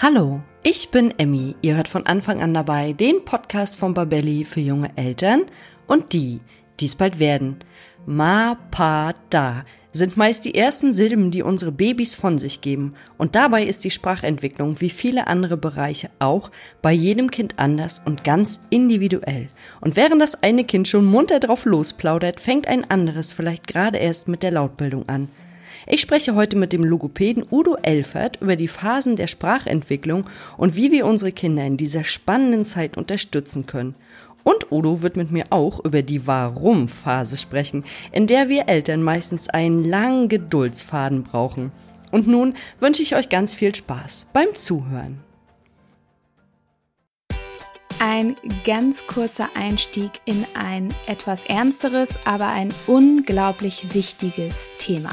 Hallo, ich bin Emmy. Ihr hört von Anfang an dabei den Podcast von Babelli für junge Eltern und die, die es bald werden. Ma, pa, da sind meist die ersten Silben, die unsere Babys von sich geben. Und dabei ist die Sprachentwicklung wie viele andere Bereiche auch bei jedem Kind anders und ganz individuell. Und während das eine Kind schon munter drauf losplaudert, fängt ein anderes vielleicht gerade erst mit der Lautbildung an. Ich spreche heute mit dem Logopäden Udo Elfert über die Phasen der Sprachentwicklung und wie wir unsere Kinder in dieser spannenden Zeit unterstützen können. Und Udo wird mit mir auch über die Warum-Phase sprechen, in der wir Eltern meistens einen langen Geduldsfaden brauchen. Und nun wünsche ich euch ganz viel Spaß beim Zuhören. Ein ganz kurzer Einstieg in ein etwas ernsteres, aber ein unglaublich wichtiges Thema.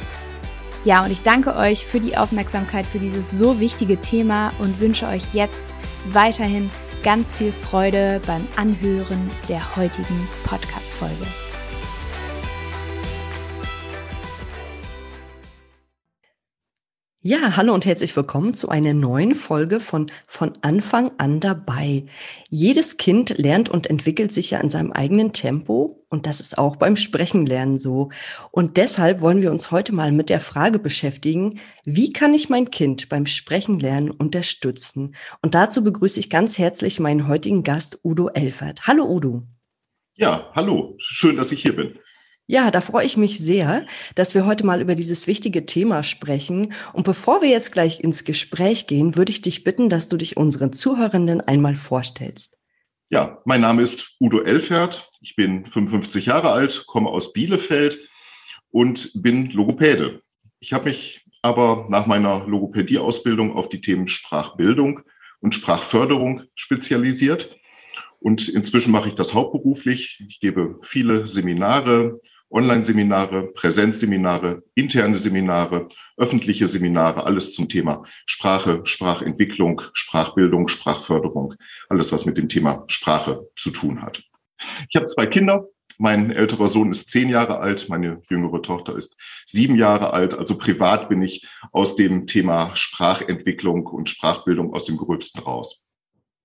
Ja, und ich danke euch für die Aufmerksamkeit für dieses so wichtige Thema und wünsche euch jetzt weiterhin ganz viel Freude beim Anhören der heutigen Podcast-Folge. Ja, hallo und herzlich willkommen zu einer neuen Folge von Von Anfang an dabei. Jedes Kind lernt und entwickelt sich ja in seinem eigenen Tempo und das ist auch beim Sprechenlernen so. Und deshalb wollen wir uns heute mal mit der Frage beschäftigen, wie kann ich mein Kind beim Sprechenlernen unterstützen? Und dazu begrüße ich ganz herzlich meinen heutigen Gast Udo Elfert. Hallo Udo. Ja, hallo. Schön, dass ich hier bin. Ja, da freue ich mich sehr, dass wir heute mal über dieses wichtige Thema sprechen. Und bevor wir jetzt gleich ins Gespräch gehen, würde ich dich bitten, dass du dich unseren Zuhörenden einmal vorstellst. Ja, mein Name ist Udo Elfert. Ich bin 55 Jahre alt, komme aus Bielefeld und bin Logopäde. Ich habe mich aber nach meiner Logopädieausbildung auf die Themen Sprachbildung und Sprachförderung spezialisiert. Und inzwischen mache ich das hauptberuflich. Ich gebe viele Seminare, Online-Seminare, Präsenzseminare, interne Seminare, öffentliche Seminare, alles zum Thema Sprache, Sprachentwicklung, Sprachbildung, Sprachförderung, alles, was mit dem Thema Sprache zu tun hat. Ich habe zwei Kinder. Mein älterer Sohn ist zehn Jahre alt, meine jüngere Tochter ist sieben Jahre alt. Also privat bin ich aus dem Thema Sprachentwicklung und Sprachbildung aus dem Gröbsten raus.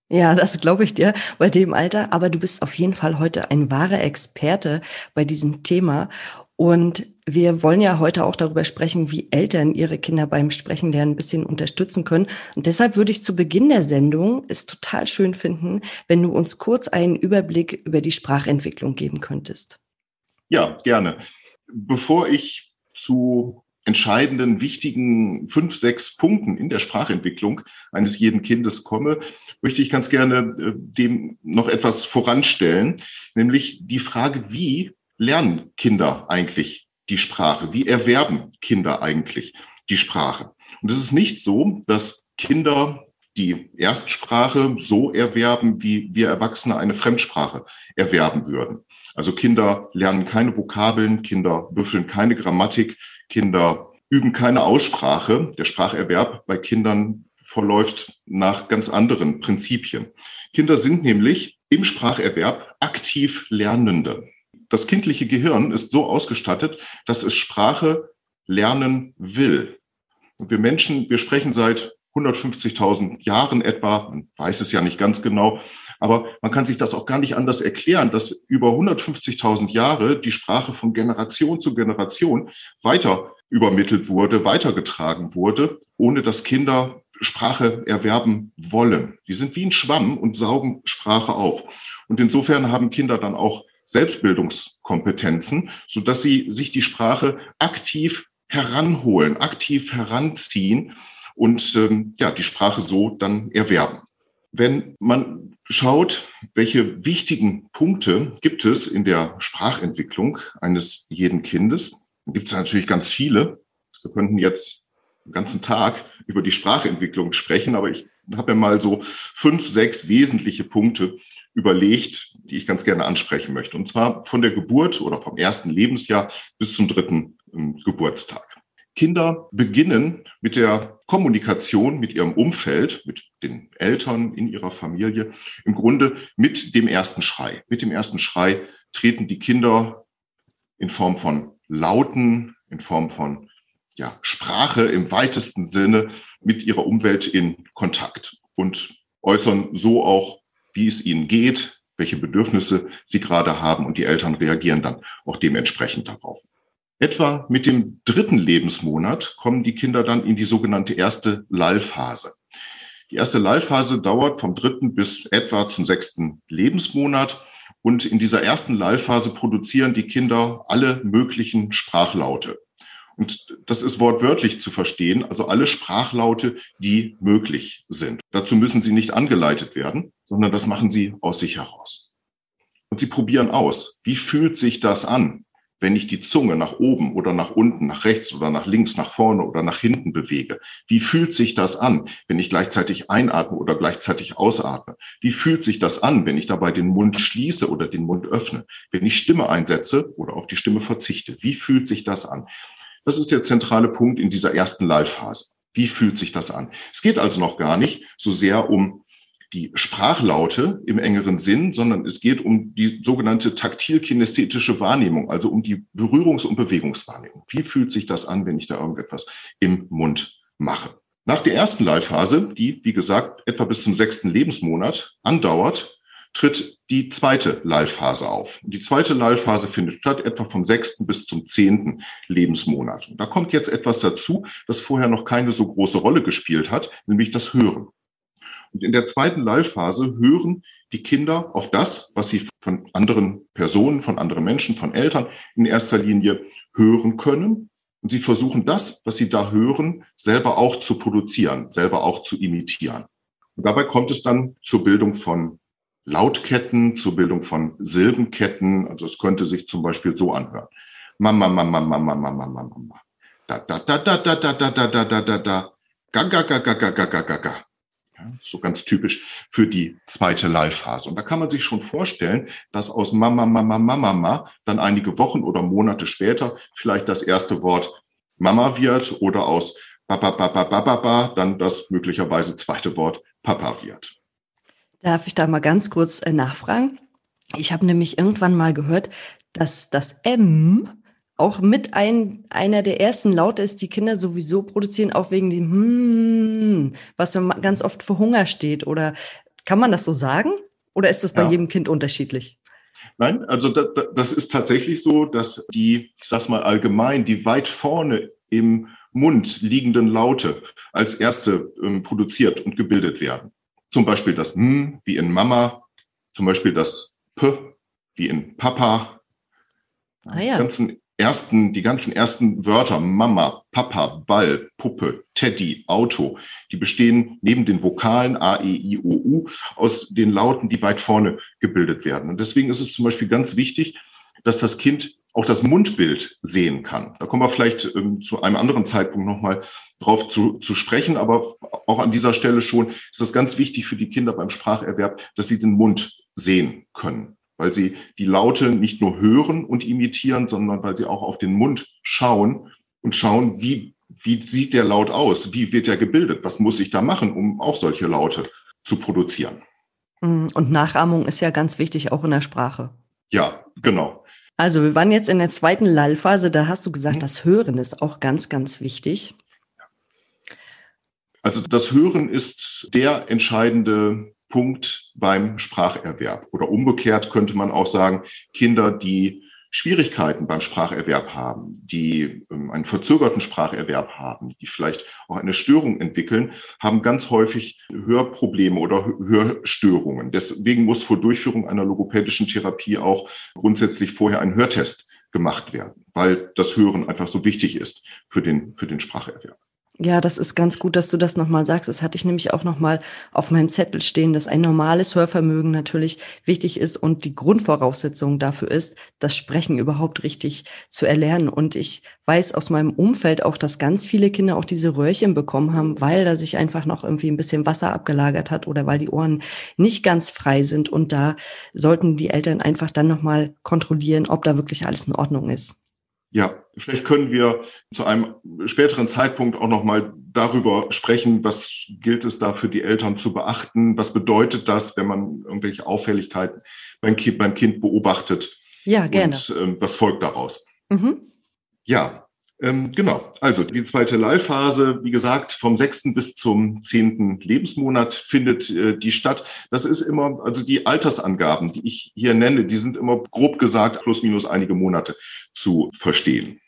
Ja, das glaube ich dir bei dem Alter. Aber du bist auf jeden Fall heute ein wahrer Experte bei diesem Thema. Und wir wollen ja heute auch darüber sprechen, wie Eltern ihre Kinder beim Sprechenlernen ein bisschen unterstützen können. Und deshalb würde ich zu Beginn der Sendung es total schön finden, wenn du uns kurz einen Überblick über die Sprachentwicklung geben könntest. Ja, gerne. Bevor ich zu entscheidenden, wichtigen fünf, sechs Punkten in der Sprachentwicklung eines jeden Kindes komme, möchte ich ganz gerne äh, dem noch etwas voranstellen, nämlich die Frage, wie lernen Kinder eigentlich die Sprache? Wie erwerben Kinder eigentlich die Sprache? Und es ist nicht so, dass Kinder die Erstsprache so erwerben, wie wir Erwachsene eine Fremdsprache erwerben würden. Also Kinder lernen keine Vokabeln, Kinder büffeln keine Grammatik, Kinder üben keine Aussprache. Der Spracherwerb bei Kindern verläuft nach ganz anderen Prinzipien. Kinder sind nämlich im Spracherwerb aktiv Lernende. Das kindliche Gehirn ist so ausgestattet, dass es Sprache lernen will. Und wir Menschen, wir sprechen seit 150.000 Jahren etwa, man weiß es ja nicht ganz genau, aber man kann sich das auch gar nicht anders erklären, dass über 150.000 Jahre die Sprache von Generation zu Generation weiter übermittelt wurde, weitergetragen wurde, ohne dass Kinder Sprache erwerben wollen. Die sind wie ein Schwamm und saugen Sprache auf. Und insofern haben Kinder dann auch Selbstbildungskompetenzen, so dass sie sich die Sprache aktiv heranholen, aktiv heranziehen und ähm, ja, die Sprache so dann erwerben. Wenn man schaut, welche wichtigen Punkte gibt es in der Sprachentwicklung eines jeden Kindes, gibt es natürlich ganz viele. Wir könnten jetzt den ganzen Tag über die Sprachentwicklung sprechen, aber ich habe mir mal so fünf, sechs wesentliche Punkte überlegt, die ich ganz gerne ansprechen möchte. Und zwar von der Geburt oder vom ersten Lebensjahr bis zum dritten ähm, Geburtstag. Kinder beginnen mit der Kommunikation mit ihrem Umfeld, mit den Eltern in ihrer Familie, im Grunde mit dem ersten Schrei. Mit dem ersten Schrei treten die Kinder in Form von Lauten, in Form von ja, Sprache im weitesten Sinne mit ihrer Umwelt in Kontakt und äußern so auch, wie es ihnen geht, welche Bedürfnisse sie gerade haben und die Eltern reagieren dann auch dementsprechend darauf. Etwa mit dem dritten Lebensmonat kommen die Kinder dann in die sogenannte erste Lallphase. Die erste Lallphase dauert vom dritten bis etwa zum sechsten Lebensmonat. Und in dieser ersten Lallphase produzieren die Kinder alle möglichen Sprachlaute. Und das ist wortwörtlich zu verstehen, also alle Sprachlaute, die möglich sind. Dazu müssen sie nicht angeleitet werden, sondern das machen sie aus sich heraus. Und sie probieren aus. Wie fühlt sich das an? Wenn ich die Zunge nach oben oder nach unten, nach rechts oder nach links, nach vorne oder nach hinten bewege? Wie fühlt sich das an, wenn ich gleichzeitig einatme oder gleichzeitig ausatme? Wie fühlt sich das an, wenn ich dabei den Mund schließe oder den Mund öffne? Wenn ich Stimme einsetze oder auf die Stimme verzichte? Wie fühlt sich das an? Das ist der zentrale Punkt in dieser ersten Live-Phase. Wie fühlt sich das an? Es geht also noch gar nicht so sehr um die Sprachlaute im engeren Sinn, sondern es geht um die sogenannte taktil-kinästhetische Wahrnehmung, also um die Berührungs- und Bewegungswahrnehmung. Wie fühlt sich das an, wenn ich da irgendetwas im Mund mache? Nach der ersten Leitphase, die, wie gesagt, etwa bis zum sechsten Lebensmonat andauert, tritt die zweite Lallphase auf. Die zweite Lallphase findet statt etwa vom sechsten bis zum zehnten Lebensmonat. Und da kommt jetzt etwas dazu, das vorher noch keine so große Rolle gespielt hat, nämlich das Hören. Und in der zweiten Live-Phase hören die Kinder auf das, was sie von anderen Personen, von anderen Menschen, von Eltern in erster Linie hören können. Und sie versuchen das, was sie da hören, selber auch zu produzieren, selber auch zu imitieren. Und dabei kommt es dann zur Bildung von Lautketten, zur Bildung von Silbenketten. Also es könnte sich zum Beispiel so anhören. Mama, Mama, Mama, Mama, Mama, Mama. Da, da, da, da, da, da, da, da, da, da, da. Ga, ga, ga, ga, ga, ga, ga, ga. Ja, so ganz typisch für die zweite Live-Phase. Und da kann man sich schon vorstellen, dass aus Mama, Mama, Mama, Mama dann einige Wochen oder Monate später vielleicht das erste Wort Mama wird oder aus Papa, Papa, Papa, Papa dann das möglicherweise zweite Wort Papa wird. Darf ich da mal ganz kurz äh, nachfragen? Ich habe nämlich irgendwann mal gehört, dass das M auch mit ein, einer der ersten Laute ist, die Kinder sowieso produzieren, auch wegen dem hm, was ganz oft für Hunger steht. Oder kann man das so sagen? Oder ist das bei ja. jedem Kind unterschiedlich? Nein, also das, das ist tatsächlich so, dass die, ich sag's mal allgemein, die weit vorne im Mund liegenden Laute als erste ähm, produziert und gebildet werden. Zum Beispiel das M wie in Mama, zum Beispiel das P wie in Papa. Ah, ja. ganzen ersten, die ganzen ersten Wörter, Mama, Papa, Ball, Puppe, Teddy, Auto, die bestehen neben den Vokalen A, E, I, O, U aus den Lauten, die weit vorne gebildet werden. Und deswegen ist es zum Beispiel ganz wichtig, dass das Kind auch das Mundbild sehen kann. Da kommen wir vielleicht ähm, zu einem anderen Zeitpunkt nochmal drauf zu, zu sprechen, aber auch an dieser Stelle schon ist es ganz wichtig für die Kinder beim Spracherwerb, dass sie den Mund sehen können, weil sie die Laute nicht nur hören und imitieren, sondern weil sie auch auf den Mund schauen und schauen, wie, wie sieht der Laut aus, wie wird er gebildet, was muss ich da machen, um auch solche Laute zu produzieren. Mm, und Nachahmung ist ja ganz wichtig, auch in der Sprache. Ja, genau. Also wir waren jetzt in der zweiten Lallphase, da hast du gesagt, mhm. das Hören ist auch ganz, ganz wichtig. Also das Hören ist der entscheidende Punkt beim Spracherwerb. Oder umgekehrt könnte man auch sagen, Kinder, die Schwierigkeiten beim Spracherwerb haben, die ähm, einen verzögerten Spracherwerb haben, die vielleicht auch eine Störung entwickeln, haben ganz häufig Hörprobleme oder Hörstörungen. Deswegen muss vor Durchführung einer logopädischen Therapie auch grundsätzlich vorher ein Hörtest gemacht werden, weil das Hören einfach so wichtig ist für den, für den Spracherwerb. Ja, das ist ganz gut, dass du das nochmal sagst. Das hatte ich nämlich auch nochmal auf meinem Zettel stehen, dass ein normales Hörvermögen natürlich wichtig ist und die Grundvoraussetzung dafür ist, das Sprechen überhaupt richtig zu erlernen. Und ich weiß aus meinem Umfeld auch, dass ganz viele Kinder auch diese Röhrchen bekommen haben, weil da sich einfach noch irgendwie ein bisschen Wasser abgelagert hat oder weil die Ohren nicht ganz frei sind. Und da sollten die Eltern einfach dann nochmal kontrollieren, ob da wirklich alles in Ordnung ist. Ja, vielleicht können wir zu einem späteren Zeitpunkt auch noch mal darüber sprechen, was gilt es da für die Eltern zu beachten? Was bedeutet das, wenn man irgendwelche Auffälligkeiten beim Kind, beim kind beobachtet? Ja, gerne. Und ähm, was folgt daraus? Mhm. Ja, ähm, genau. Also die zweite Leihphase, wie gesagt, vom sechsten bis zum zehnten Lebensmonat findet äh, die statt. Das ist immer, also die Altersangaben, die ich hier nenne, die sind immer grob gesagt plus minus einige Monate zu verstehen.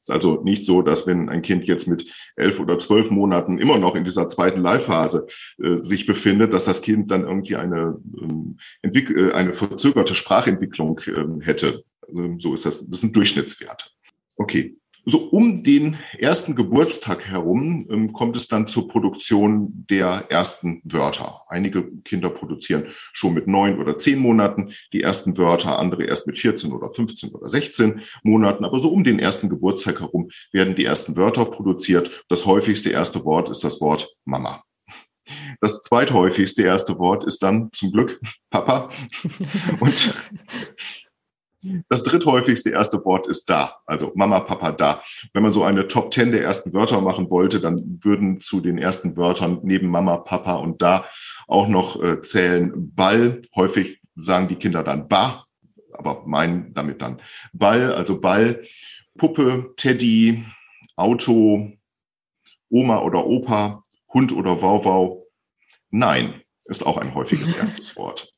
Ist also nicht so, dass wenn ein Kind jetzt mit elf oder zwölf Monaten immer noch in dieser zweiten Leihphase äh, sich befindet, dass das Kind dann irgendwie eine, ähm, äh, eine verzögerte Sprachentwicklung äh, hätte. Also, so ist das. Das sind Durchschnittswerte. Okay, so um den ersten Geburtstag herum ähm, kommt es dann zur Produktion der ersten Wörter. Einige Kinder produzieren schon mit neun oder zehn Monaten die ersten Wörter, andere erst mit 14 oder 15 oder 16 Monaten. Aber so um den ersten Geburtstag herum werden die ersten Wörter produziert. Das häufigste erste Wort ist das Wort Mama. Das zweithäufigste erste Wort ist dann zum Glück Papa. Und das dritthäufigste erste Wort ist da, also Mama, Papa, da. Wenn man so eine Top 10 der ersten Wörter machen wollte, dann würden zu den ersten Wörtern neben Mama, Papa und da auch noch äh, zählen Ball. Häufig sagen die Kinder dann Ba, aber meinen damit dann Ball, also Ball, Puppe, Teddy, Auto, Oma oder Opa, Hund oder Wauwau. Nein, ist auch ein häufiges erstes Wort.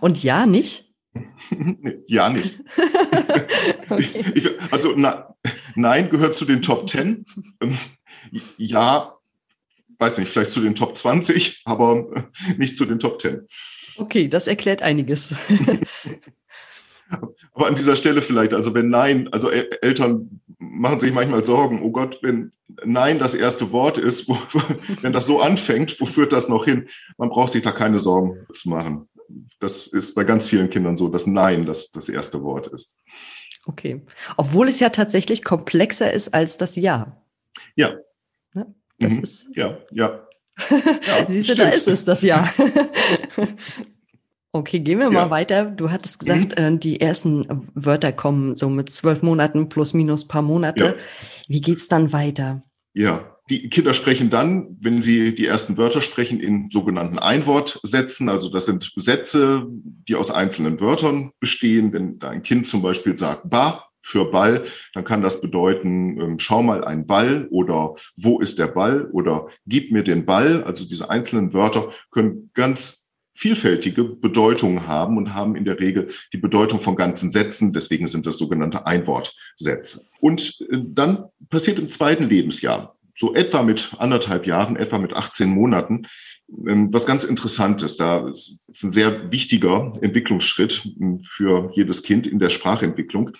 Und ja, nicht? ja, nicht. okay. ich, also na, nein, gehört zu den Top 10. Ähm, ja, weiß nicht, vielleicht zu den Top 20, aber nicht zu den Top 10. Okay, das erklärt einiges. aber an dieser Stelle vielleicht, also wenn Nein, also Eltern machen sich manchmal Sorgen, oh Gott, wenn Nein das erste Wort ist, wo, wenn das so anfängt, wo führt das noch hin? Man braucht sich da keine Sorgen zu machen das ist bei ganz vielen Kindern so, dass Nein das, das erste Wort ist. Okay. Obwohl es ja tatsächlich komplexer ist als das Ja. Ja. Ne? Das mhm. ist. Ja, ja. ja Siehst du, da ist es, das Ja. Okay, gehen wir mal weiter. Du hattest gesagt, mhm. Die ersten Wörter kommen so mit zwölf Monaten plus minus paar Monate. Ja. Wie geht's dann weiter? Ja, die Kinder sprechen dann, wenn sie die ersten Wörter sprechen, in sogenannten Einwortsätzen. Also das sind Sätze, die aus einzelnen Wörtern bestehen. Wenn da ein Kind zum Beispiel sagt Ba für Ball, dann kann das bedeuten, ähm, schau mal ein Ball oder wo ist der Ball oder gib mir den Ball. Also diese einzelnen Wörter können ganz vielfältige Bedeutungen haben und haben in der Regel die Bedeutung von ganzen Sätzen. Deswegen sind das sogenannte Einwortsätze. Und äh, dann passiert im zweiten Lebensjahr so etwa mit anderthalb Jahren, etwa mit 18 Monaten, ähm, was ganz interessant ist. Da ist ein sehr wichtiger Entwicklungsschritt ähm, für jedes Kind in der Sprachentwicklung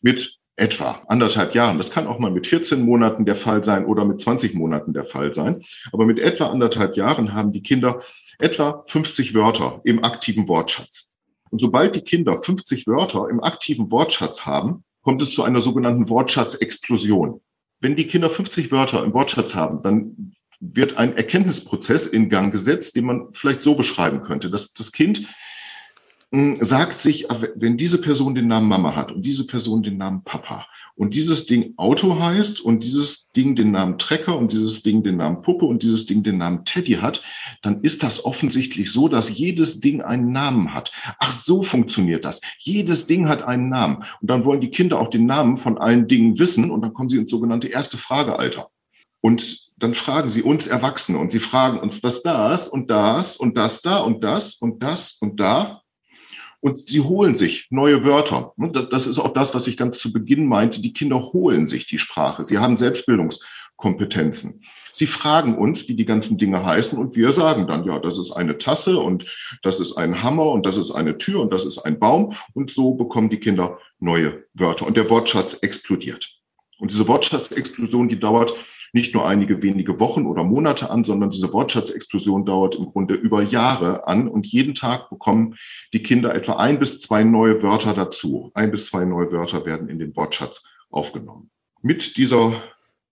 mit etwa anderthalb Jahren. Das kann auch mal mit 14 Monaten der Fall sein oder mit 20 Monaten der Fall sein. Aber mit etwa anderthalb Jahren haben die Kinder etwa 50 Wörter im aktiven Wortschatz. Und sobald die Kinder 50 Wörter im aktiven Wortschatz haben, kommt es zu einer sogenannten Wortschatzexplosion. Wenn die Kinder 50 Wörter im Wortschatz haben, dann wird ein Erkenntnisprozess in Gang gesetzt, den man vielleicht so beschreiben könnte, dass das Kind sagt sich, wenn diese Person den Namen Mama hat und diese Person den Namen Papa und dieses Ding Auto heißt und dieses Ding den Namen Trecker und dieses Ding den Namen Puppe und dieses Ding den Namen Teddy hat, dann ist das offensichtlich so, dass jedes Ding einen Namen hat. Ach, so funktioniert das. Jedes Ding hat einen Namen. Und dann wollen die Kinder auch den Namen von allen Dingen wissen und dann kommen sie ins sogenannte erste Fragealter. Und dann fragen sie uns Erwachsene und sie fragen uns, was das und das und das da und das und das und da und sie holen sich neue Wörter. Das ist auch das, was ich ganz zu Beginn meinte. Die Kinder holen sich die Sprache. Sie haben Selbstbildungskompetenzen. Sie fragen uns, wie die ganzen Dinge heißen und wir sagen dann, ja, das ist eine Tasse und das ist ein Hammer und das ist eine Tür und das ist ein Baum. Und so bekommen die Kinder neue Wörter und der Wortschatz explodiert. Und diese Wortschatzexplosion, die dauert nicht nur einige wenige Wochen oder Monate an, sondern diese Wortschatzexplosion dauert im Grunde über Jahre an und jeden Tag bekommen die Kinder etwa ein bis zwei neue Wörter dazu. Ein bis zwei neue Wörter werden in den Wortschatz aufgenommen. Mit dieser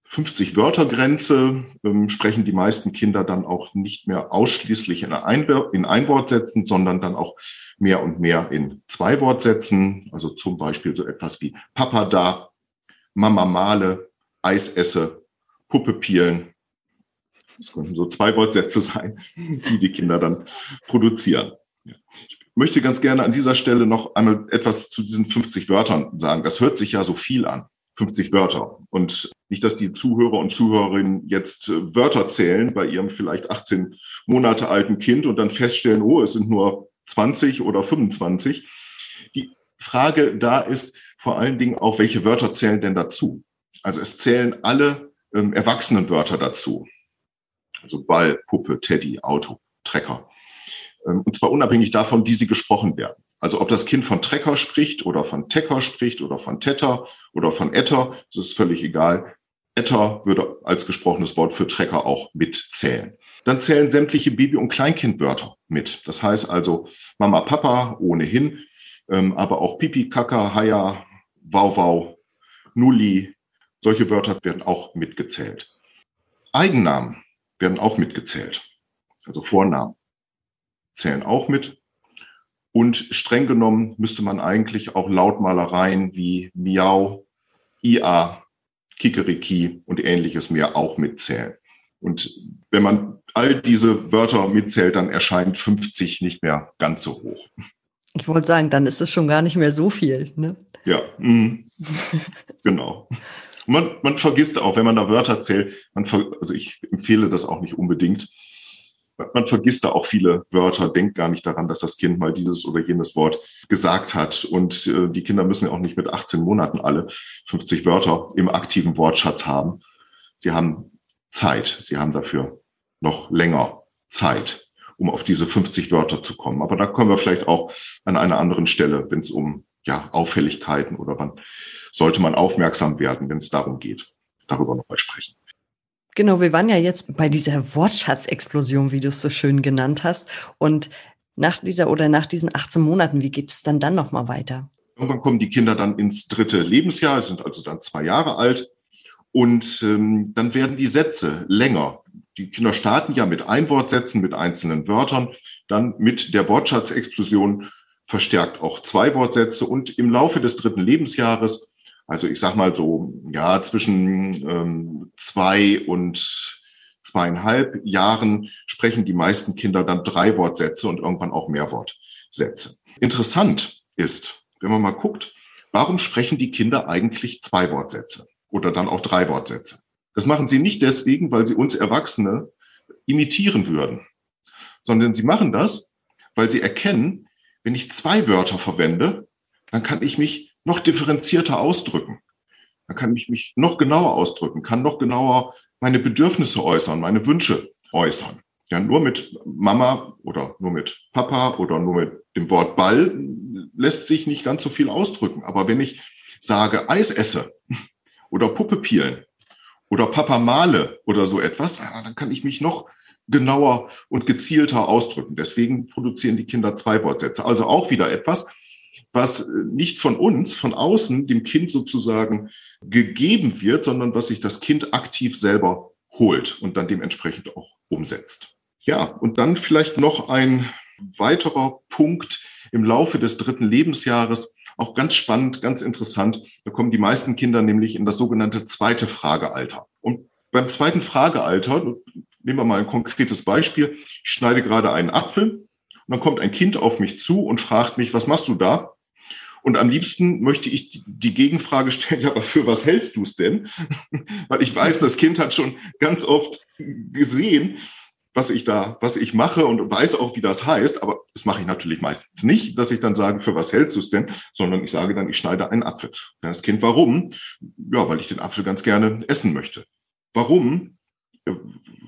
50 Wörter Grenze ähm, sprechen die meisten Kinder dann auch nicht mehr ausschließlich in, ein, in Einwortsätzen, sondern dann auch mehr und mehr in Zweiwortsätzen. Also zum Beispiel so etwas wie Papa da, Mama male, Eis esse Puppe pielen. Das könnten so zwei Wortsätze sein, die die Kinder dann produzieren. Ich möchte ganz gerne an dieser Stelle noch einmal etwas zu diesen 50 Wörtern sagen. Das hört sich ja so viel an. 50 Wörter. Und nicht, dass die Zuhörer und Zuhörerinnen jetzt äh, Wörter zählen bei ihrem vielleicht 18 Monate alten Kind und dann feststellen, oh, es sind nur 20 oder 25. Die Frage da ist vor allen Dingen auch, welche Wörter zählen denn dazu? Also es zählen alle ähm, Erwachsenenwörter dazu. Also Ball, Puppe, Teddy, Auto, Trecker. Ähm, und zwar unabhängig davon, wie sie gesprochen werden. Also ob das Kind von Trecker spricht oder von Tecker spricht oder von Tetter oder von Etter, das ist völlig egal. Etter würde als gesprochenes Wort für Trecker auch mitzählen. Dann zählen sämtliche Baby- und Kleinkindwörter mit. Das heißt also Mama, Papa ohnehin, ähm, aber auch Pipi, Kaka, Haya, Wauwau, Nulli, solche Wörter werden auch mitgezählt. Eigennamen werden auch mitgezählt. Also Vornamen zählen auch mit. Und streng genommen müsste man eigentlich auch Lautmalereien wie Miau, Ia, Kikeriki und ähnliches mehr auch mitzählen. Und wenn man all diese Wörter mitzählt, dann erscheint 50 nicht mehr ganz so hoch. Ich wollte sagen, dann ist es schon gar nicht mehr so viel. Ne? Ja, mh. genau. Man, man vergisst auch, wenn man da Wörter zählt, man ver, also ich empfehle das auch nicht unbedingt. Man vergisst da auch viele Wörter, denkt gar nicht daran, dass das Kind mal dieses oder jenes Wort gesagt hat. Und äh, die Kinder müssen ja auch nicht mit 18 Monaten alle 50 Wörter im aktiven Wortschatz haben. Sie haben Zeit. Sie haben dafür noch länger Zeit, um auf diese 50 Wörter zu kommen. Aber da kommen wir vielleicht auch an einer anderen Stelle, wenn es um ja, Auffälligkeiten oder wann sollte man aufmerksam werden, wenn es darum geht, darüber nochmal sprechen. Genau, wir waren ja jetzt bei dieser Wortschatzexplosion, wie du es so schön genannt hast. Und nach dieser oder nach diesen 18 Monaten, wie geht es dann dann nochmal weiter? Irgendwann kommen die Kinder dann ins dritte Lebensjahr, sind also dann zwei Jahre alt. Und ähm, dann werden die Sätze länger. Die Kinder starten ja mit Einwortsätzen, mit einzelnen Wörtern. Dann mit der Wortschatzexplosion verstärkt auch zwei Wortsätze und im Laufe des dritten Lebensjahres, also ich sag mal so, ja, zwischen ähm, zwei und zweieinhalb Jahren sprechen die meisten Kinder dann drei Wortsätze und irgendwann auch Mehrwortsätze. Interessant ist, wenn man mal guckt, warum sprechen die Kinder eigentlich zwei Wortsätze oder dann auch drei Wortsätze? Das machen sie nicht deswegen, weil sie uns Erwachsene imitieren würden, sondern sie machen das, weil sie erkennen, wenn ich zwei Wörter verwende, dann kann ich mich noch differenzierter ausdrücken. Dann kann ich mich noch genauer ausdrücken, kann noch genauer meine Bedürfnisse äußern, meine Wünsche äußern. Ja, nur mit Mama oder nur mit Papa oder nur mit dem Wort Ball lässt sich nicht ganz so viel ausdrücken. Aber wenn ich sage Eis esse oder Puppe pielen oder Papa male oder so etwas, dann kann ich mich noch genauer und gezielter ausdrücken. Deswegen produzieren die Kinder zwei Wortsätze. Also auch wieder etwas, was nicht von uns, von außen dem Kind sozusagen gegeben wird, sondern was sich das Kind aktiv selber holt und dann dementsprechend auch umsetzt. Ja, und dann vielleicht noch ein weiterer Punkt im Laufe des dritten Lebensjahres, auch ganz spannend, ganz interessant. Da kommen die meisten Kinder nämlich in das sogenannte zweite Fragealter. Und beim zweiten Fragealter, nehmen wir mal ein konkretes Beispiel, ich schneide gerade einen Apfel und dann kommt ein Kind auf mich zu und fragt mich, was machst du da? Und am liebsten möchte ich die Gegenfrage stellen, aber für was hältst du es denn? Weil ich weiß, das Kind hat schon ganz oft gesehen, was ich da, was ich mache und weiß auch, wie das heißt. Aber das mache ich natürlich meistens nicht, dass ich dann sage, für was hältst du es denn? Sondern ich sage dann, ich schneide einen Apfel. Das Kind, warum? Ja, weil ich den Apfel ganz gerne essen möchte. Warum?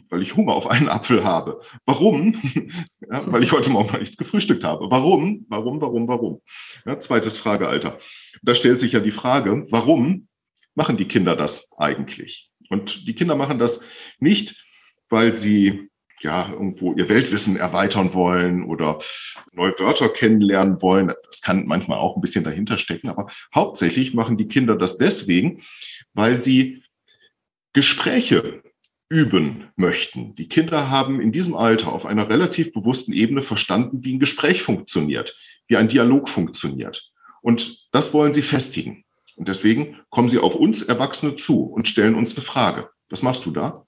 Weil ich Hunger auf einen Apfel habe. Warum? Ja, weil ich heute Morgen noch nichts gefrühstückt habe. Warum? Warum, warum, warum? Ja, zweites Fragealter. Da stellt sich ja die Frage, warum machen die Kinder das eigentlich? Und die Kinder machen das nicht, weil sie ja irgendwo ihr Weltwissen erweitern wollen oder neue Wörter kennenlernen wollen. Das kann manchmal auch ein bisschen dahinter stecken, aber hauptsächlich machen die Kinder das deswegen, weil sie Gespräche üben möchten. Die Kinder haben in diesem Alter auf einer relativ bewussten Ebene verstanden, wie ein Gespräch funktioniert, wie ein Dialog funktioniert. Und das wollen sie festigen. Und deswegen kommen sie auf uns Erwachsene zu und stellen uns eine Frage. Was machst du da?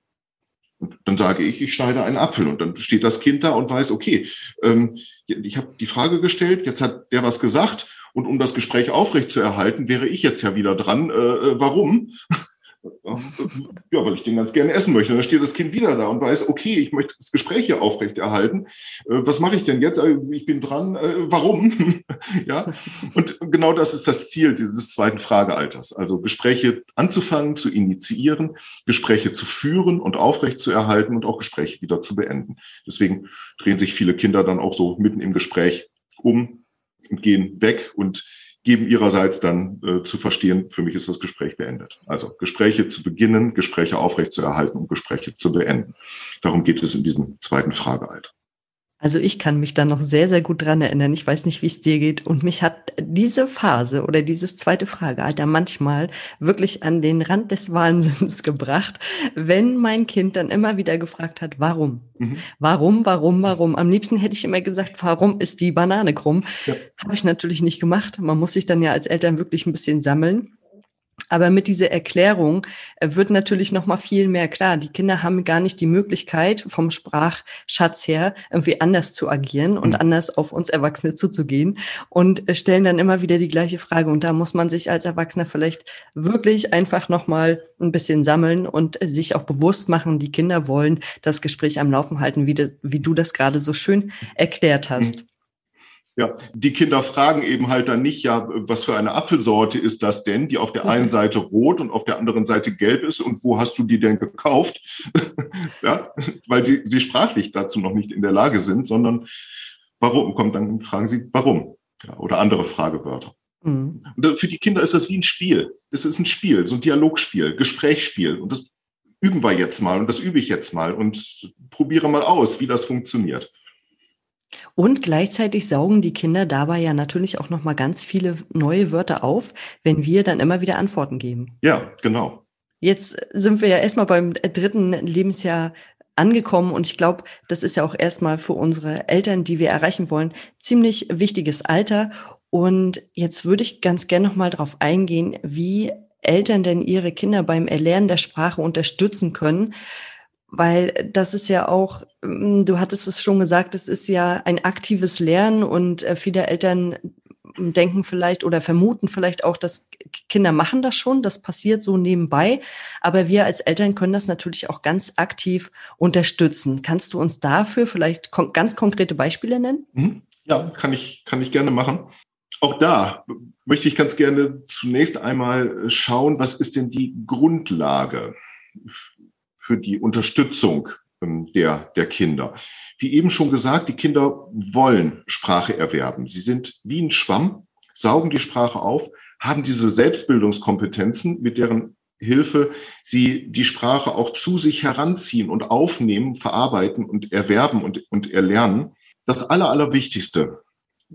Und dann sage ich, ich schneide einen Apfel. Und dann steht das Kind da und weiß, okay, ähm, ich habe die Frage gestellt, jetzt hat der was gesagt. Und um das Gespräch aufrechtzuerhalten, wäre ich jetzt ja wieder dran. Äh, äh warum? Ja, weil ich den ganz gerne essen möchte. Und dann steht das Kind wieder da und weiß, okay, ich möchte das Gespräch hier aufrechterhalten. Äh, was mache ich denn jetzt? Äh, ich bin dran. Äh, warum? ja. Und genau das ist das Ziel dieses zweiten Fragealters. Also Gespräche anzufangen, zu initiieren, Gespräche zu führen und aufrechtzuerhalten und auch Gespräche wieder zu beenden. Deswegen drehen sich viele Kinder dann auch so mitten im Gespräch um und gehen weg und geben ihrerseits dann äh, zu verstehen, für mich ist das Gespräch beendet. Also Gespräche zu beginnen, Gespräche aufrechtzuerhalten und Gespräche zu beenden. Darum geht es in diesem zweiten Fragealter. Also ich kann mich da noch sehr, sehr gut dran erinnern. Ich weiß nicht, wie es dir geht. Und mich hat diese Phase oder dieses zweite Fragealter manchmal wirklich an den Rand des Wahnsinns gebracht, wenn mein Kind dann immer wieder gefragt hat, warum? Mhm. Warum, warum, warum? Am liebsten hätte ich immer gesagt, warum ist die Banane krumm? Ja. Habe ich natürlich nicht gemacht. Man muss sich dann ja als Eltern wirklich ein bisschen sammeln. Aber mit dieser Erklärung äh, wird natürlich noch mal viel mehr klar. Die Kinder haben gar nicht die Möglichkeit, vom Sprachschatz her irgendwie anders zu agieren und mhm. anders auf uns Erwachsene zuzugehen und äh, stellen dann immer wieder die gleiche Frage. Und da muss man sich als Erwachsener vielleicht wirklich einfach noch mal ein bisschen sammeln und äh, sich auch bewusst machen, die Kinder wollen das Gespräch am Laufen halten, wie, de, wie du das gerade so schön erklärt hast. Ja, die Kinder fragen eben halt dann nicht, ja, was für eine Apfelsorte ist das denn, die auf der einen Seite rot und auf der anderen Seite gelb ist und wo hast du die denn gekauft? ja, weil sie, sie sprachlich dazu noch nicht in der Lage sind, sondern warum? Kommt dann fragen sie, warum? Ja, oder andere Fragewörter. Mhm. Und für die Kinder ist das wie ein Spiel. Das ist ein Spiel, so ein Dialogspiel, Gesprächsspiel. Und das üben wir jetzt mal und das übe ich jetzt mal und probiere mal aus, wie das funktioniert. Und gleichzeitig saugen die Kinder dabei ja natürlich auch noch mal ganz viele neue Wörter auf, wenn wir dann immer wieder Antworten geben. Ja, genau. Jetzt sind wir ja erstmal beim dritten Lebensjahr angekommen und ich glaube, das ist ja auch erstmal für unsere Eltern, die wir erreichen wollen, ziemlich wichtiges Alter. Und jetzt würde ich ganz gerne noch mal darauf eingehen, wie Eltern denn ihre Kinder beim Erlernen der Sprache unterstützen können weil das ist ja auch, mm, du hattest es schon gesagt, es ist ja ein aktives Lernen und äh, viele Eltern denken vielleicht oder vermuten vielleicht auch, dass Kinder machen das schon, das passiert so nebenbei, aber wir als Eltern können das natürlich auch ganz aktiv unterstützen. Kannst du uns dafür vielleicht ganz konkrete Beispiele nennen? Mhm. Ja, kann ich, kann ich gerne machen. Auch da möchte ich ganz gerne zunächst einmal schauen, was ist denn die Grundlage für die Unterstützung ähm, der, der Kinder. Wie eben schon gesagt, die Kinder wollen Sprache erwerben. Sie sind wie ein Schwamm, saugen die Sprache auf, haben diese Selbstbildungskompetenzen, mit deren Hilfe sie die Sprache auch zu sich heranziehen und aufnehmen, verarbeiten und erwerben und, und erlernen. Das Aller, Allerwichtigste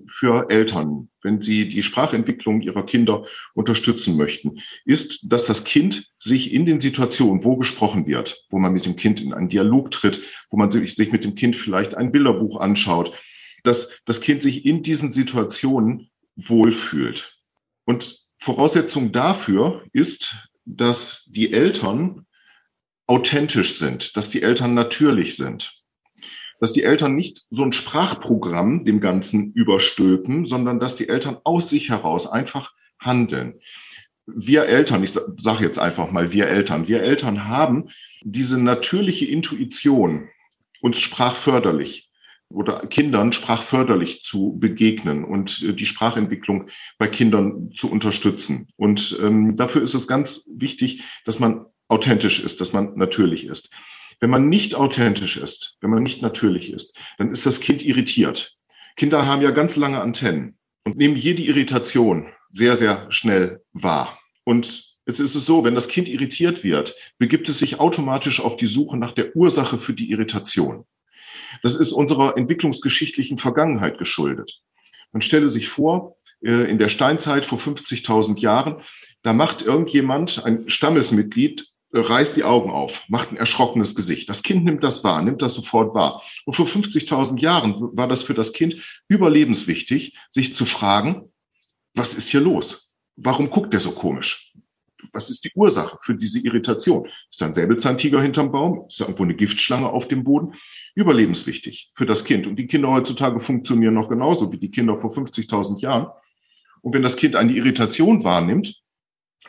für Eltern, wenn sie die Sprachentwicklung ihrer Kinder unterstützen möchten, ist, dass das Kind sich in den Situationen, wo gesprochen wird, wo man mit dem Kind in einen Dialog tritt, wo man sich, mit dem Kind vielleicht ein Bilderbuch anschaut, dass das Kind sich in diesen Situationen wohlfühlt. Und Voraussetzung dafür ist, dass die Eltern authentisch sind, dass die Eltern natürlich sind dass die Eltern nicht so ein Sprachprogramm dem Ganzen überstülpen, sondern dass die Eltern aus sich heraus einfach handeln. Wir Eltern, ich sage jetzt einfach mal wir Eltern, wir Eltern haben diese natürliche Intuition, uns sprachförderlich oder Kindern sprachförderlich zu begegnen und die Sprachentwicklung bei Kindern zu unterstützen. Und ähm, dafür ist es ganz wichtig, dass man authentisch ist, dass man natürlich ist. Wenn man nicht authentisch ist, wenn man nicht natürlich ist, dann ist das Kind irritiert. Kinder haben ja ganz lange Antennen und nehmen jede Irritation sehr, sehr schnell wahr. Und jetzt ist es so, wenn das Kind irritiert wird, begibt es sich automatisch auf die Suche nach der Ursache für die Irritation. Das ist unserer entwicklungsgeschichtlichen Vergangenheit geschuldet. Man stelle sich vor, äh, in der Steinzeit vor 50.000 Jahren, da macht irgendjemand, ein Stammesmitglied, reißt die Augen auf, macht ein erschrockenes Gesicht. Das Kind nimmt das wahr, nimmt das sofort wahr. Und vor 50.000 Jahren war das für das Kind überlebenswichtig, sich zu fragen, was ist hier los? Warum guckt der so komisch? Was ist die Ursache für diese Irritation? Ist da ein Säbelzahntiger hinterm Baum? Ist da irgendwo eine Giftschlange auf dem Boden? Überlebenswichtig für das Kind. Und die Kinder heutzutage funktionieren noch genauso wie die Kinder vor 50.000 Jahren. Und wenn das Kind eine Irritation wahrnimmt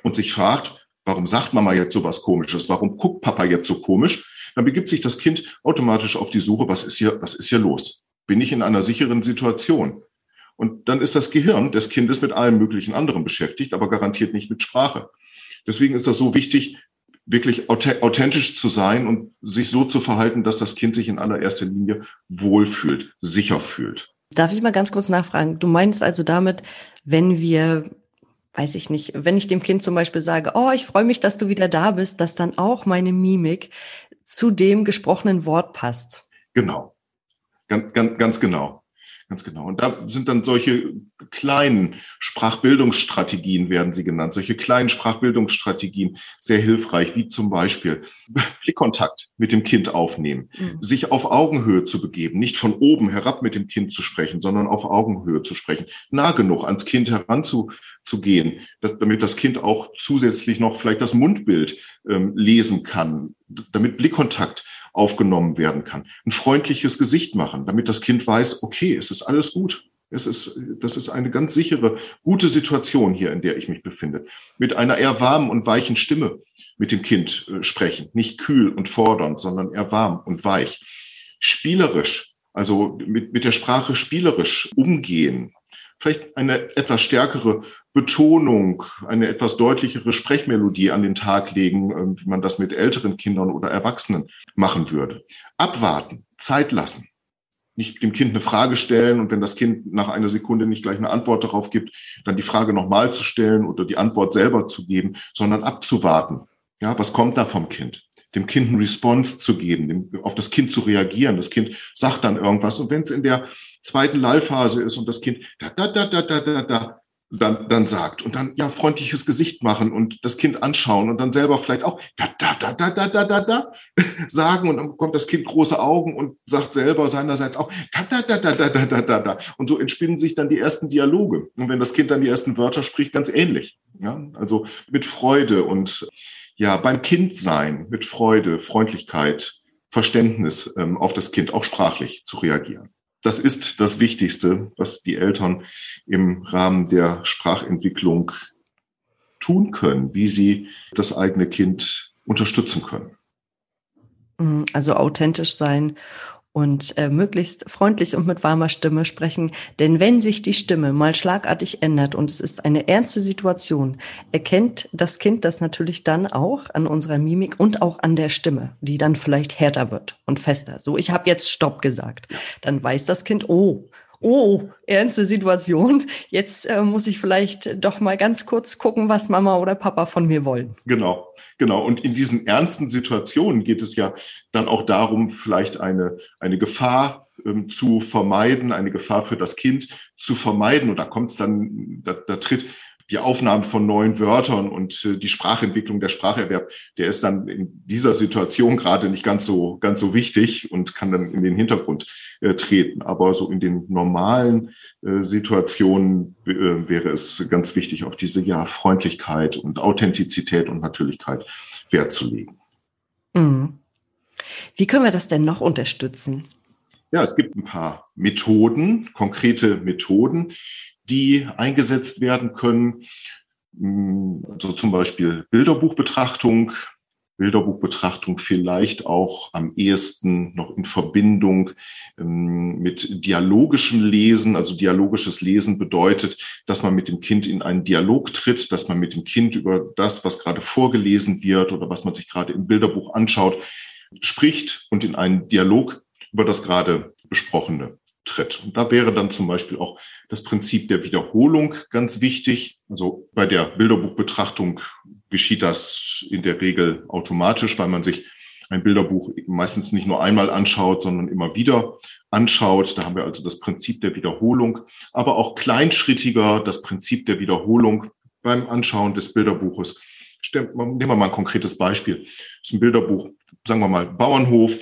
und sich fragt, Warum sagt Mama jetzt so was Komisches? Warum guckt Papa jetzt so komisch? Dann begibt sich das Kind automatisch auf die Suche, was ist hier, was ist hier los? Bin ich in einer sicheren Situation? Und dann ist das Gehirn des Kindes mit allem möglichen anderen beschäftigt, aber garantiert nicht mit Sprache. Deswegen ist das so wichtig, wirklich authentisch zu sein und sich so zu verhalten, dass das Kind sich in allererster Linie wohlfühlt, sicher fühlt. Darf ich mal ganz kurz nachfragen? Du meinst also damit, wenn wir weiß ich nicht, wenn ich dem Kind zum Beispiel sage, oh, ich freue mich, dass du wieder da bist, dass dann auch meine Mimik zu dem gesprochenen Wort passt. Genau. Ganz, ganz, ganz genau. Ganz genau. Und da sind dann solche kleinen Sprachbildungsstrategien, werden sie genannt, solche kleinen Sprachbildungsstrategien sehr hilfreich, wie zum Beispiel Blickkontakt mit dem Kind aufnehmen, mhm. sich auf Augenhöhe zu begeben, nicht von oben herab mit dem Kind zu sprechen, sondern auf Augenhöhe zu sprechen, nah genug ans Kind heranzu zu gehen, dass, damit das Kind auch zusätzlich noch vielleicht das Mundbild ähm, lesen kann, damit Blickkontakt aufgenommen werden kann. Ein freundliches Gesicht machen, damit das Kind weiß, okay, es ist alles gut. Es ist, das ist eine ganz sichere, gute Situation hier, in der ich mich befinde. Mit einer eher warmen und weichen Stimme mit dem Kind äh, sprechen. Nicht kühl und fordernd, sondern eher warm und weich. Spielerisch, also mit, mit der Sprache spielerisch umgehen. Vielleicht eine etwas stärkere Betonung, eine etwas deutlichere Sprechmelodie an den Tag legen, ähm, wie man das mit älteren Kindern oder Erwachsenen machen würde. Abwarten, Zeit lassen. Nicht dem Kind eine Frage stellen und wenn das Kind nach einer Sekunde nicht gleich eine Antwort darauf gibt, dann die Frage nochmal zu stellen oder die Antwort selber zu geben, sondern abzuwarten. Ja, was kommt da vom Kind? Dem Kind einen Response zu geben, dem, auf das Kind zu reagieren. Das Kind sagt dann irgendwas und wenn es in der zweiten Lallphase ist und das Kind da, da, da, da, da, da, da, dann, dann sagt und dann ja freundliches Gesicht machen und das Kind anschauen und dann selber vielleicht auch da da da da da da da da sagen und dann bekommt das Kind große Augen und sagt selber seinerseits auch da da da da da da da da da und so entspinnen sich dann die ersten Dialoge und wenn das Kind dann die ersten Wörter spricht ganz ähnlich ja also mit Freude und ja beim Kind sein mit Freude Freundlichkeit Verständnis ähm, auf das Kind auch sprachlich zu reagieren das ist das Wichtigste, was die Eltern im Rahmen der Sprachentwicklung tun können, wie sie das eigene Kind unterstützen können. Also authentisch sein und äh, möglichst freundlich und mit warmer Stimme sprechen. Denn wenn sich die Stimme mal schlagartig ändert und es ist eine ernste Situation, erkennt das Kind das natürlich dann auch an unserer Mimik und auch an der Stimme, die dann vielleicht härter wird und fester. So, ich habe jetzt Stopp gesagt. Dann weiß das Kind, oh, oh, ernste Situation. Jetzt äh, muss ich vielleicht doch mal ganz kurz gucken, was Mama oder Papa von mir wollen. Genau, genau. Und in diesen ernsten Situationen geht es ja dann auch darum, vielleicht eine, eine Gefahr ähm, zu vermeiden, eine Gefahr für das Kind zu vermeiden. Und da kommt es dann, da, da tritt die Aufnahme von neuen Wörtern und äh, die Sprachentwicklung, der Spracherwerb, der ist dann in dieser Situation gerade nicht ganz so, ganz so wichtig und kann dann in den Hintergrund äh, treten. Aber so in den normalen äh, Situationen äh, wäre es ganz wichtig, auf diese ja Freundlichkeit und Authentizität und Natürlichkeit Wert zu legen. Mhm. Wie können wir das denn noch unterstützen? Ja, es gibt ein paar Methoden, konkrete Methoden, die eingesetzt werden können. Also zum Beispiel Bilderbuchbetrachtung, Bilderbuchbetrachtung vielleicht auch am ehesten noch in Verbindung ähm, mit dialogischem Lesen. Also dialogisches Lesen bedeutet, dass man mit dem Kind in einen Dialog tritt, dass man mit dem Kind über das, was gerade vorgelesen wird oder was man sich gerade im Bilderbuch anschaut, spricht und in einen Dialog über das gerade Besprochene tritt. Und da wäre dann zum Beispiel auch das Prinzip der Wiederholung ganz wichtig. Also bei der Bilderbuchbetrachtung geschieht das in der Regel automatisch, weil man sich ein Bilderbuch meistens nicht nur einmal anschaut, sondern immer wieder anschaut. Da haben wir also das Prinzip der Wiederholung, aber auch kleinschrittiger das Prinzip der Wiederholung beim Anschauen des Bilderbuches. Nehmen wir mal ein konkretes Beispiel. Das ist ein Bilderbuch, sagen wir mal Bauernhof,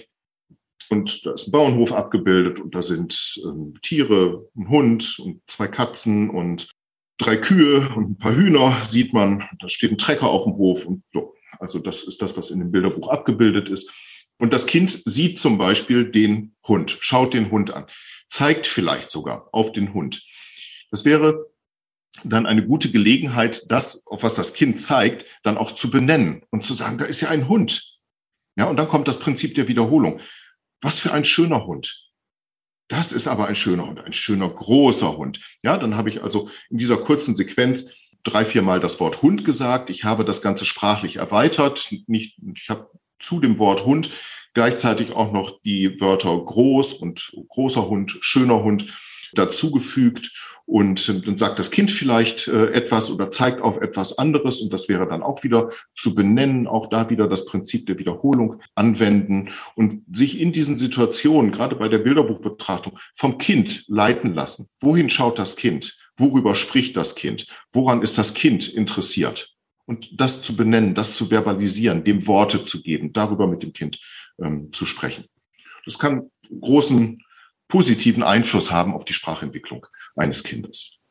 und da ist ein Bauernhof abgebildet und da sind ähm, Tiere, ein Hund und zwei Katzen und drei Kühe und ein paar Hühner sieht man. Da steht ein Trecker auf dem Hof und so. Also das ist das, was in dem Bilderbuch abgebildet ist. Und das Kind sieht zum Beispiel den Hund, schaut den Hund an, zeigt vielleicht sogar auf den Hund. Das wäre dann eine gute Gelegenheit, das, auf was das Kind zeigt, dann auch zu benennen und zu sagen, da ist ja ein Hund. Ja, und dann kommt das Prinzip der Wiederholung. Was für ein schöner Hund. Das ist aber ein schöner Hund, ein schöner großer Hund. Ja, dann habe ich also in dieser kurzen Sequenz drei, vier Mal das Wort Hund gesagt. Ich habe das Ganze sprachlich erweitert. Nicht, ich habe zu dem Wort Hund gleichzeitig auch noch die Wörter groß und großer Hund, schöner Hund dazugefügt und dann sagt das Kind vielleicht äh, etwas oder zeigt auf etwas anderes und das wäre dann auch wieder zu benennen, auch da wieder das Prinzip der Wiederholung anwenden und sich in diesen Situationen, gerade bei der Bilderbuchbetrachtung, vom Kind leiten lassen. Wohin schaut das Kind? Worüber spricht das Kind? Woran ist das Kind interessiert? Und das zu benennen, das zu verbalisieren, dem Worte zu geben, darüber mit dem Kind ähm, zu sprechen. Das kann großen positiven Einfluss haben auf die Sprachentwicklung eines Kindes.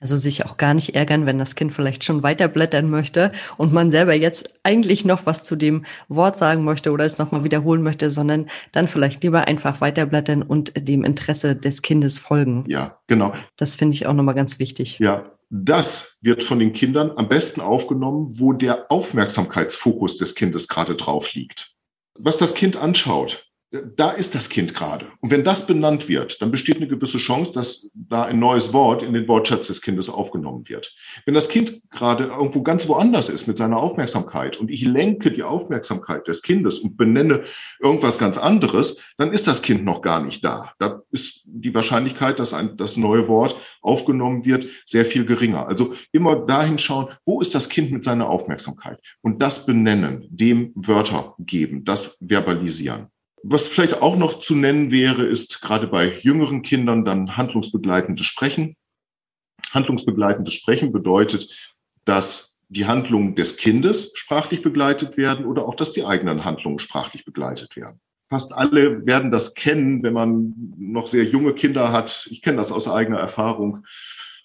Also sich auch gar nicht ärgern, wenn das Kind vielleicht schon weiterblättern möchte und man selber jetzt eigentlich noch was zu dem Wort sagen möchte oder es nochmal wiederholen möchte, sondern dann vielleicht lieber einfach weiterblättern und dem Interesse des Kindes folgen. Ja, genau. Das finde ich auch nochmal ganz wichtig. Ja, das wird von den Kindern am besten aufgenommen, wo der Aufmerksamkeitsfokus des Kindes gerade drauf liegt. Was das Kind anschaut, da ist das Kind gerade. Und wenn das benannt wird, dann besteht eine gewisse Chance, dass da ein neues Wort in den Wortschatz des Kindes aufgenommen wird. Wenn das Kind gerade irgendwo ganz woanders ist mit seiner Aufmerksamkeit und ich lenke die Aufmerksamkeit des Kindes und benenne irgendwas ganz anderes, dann ist das Kind noch gar nicht da. Da ist die Wahrscheinlichkeit, dass ein, das neue Wort aufgenommen wird, sehr viel geringer. Also immer dahin schauen, wo ist das Kind mit seiner Aufmerksamkeit? Und das benennen, dem Wörter geben, das verbalisieren. Was vielleicht auch noch zu nennen wäre, ist gerade bei jüngeren Kindern dann handlungsbegleitendes Sprechen. Handlungsbegleitendes Sprechen bedeutet, dass die Handlungen des Kindes sprachlich begleitet werden oder auch, dass die eigenen Handlungen sprachlich begleitet werden. Fast alle werden das kennen, wenn man noch sehr junge Kinder hat. Ich kenne das aus eigener Erfahrung.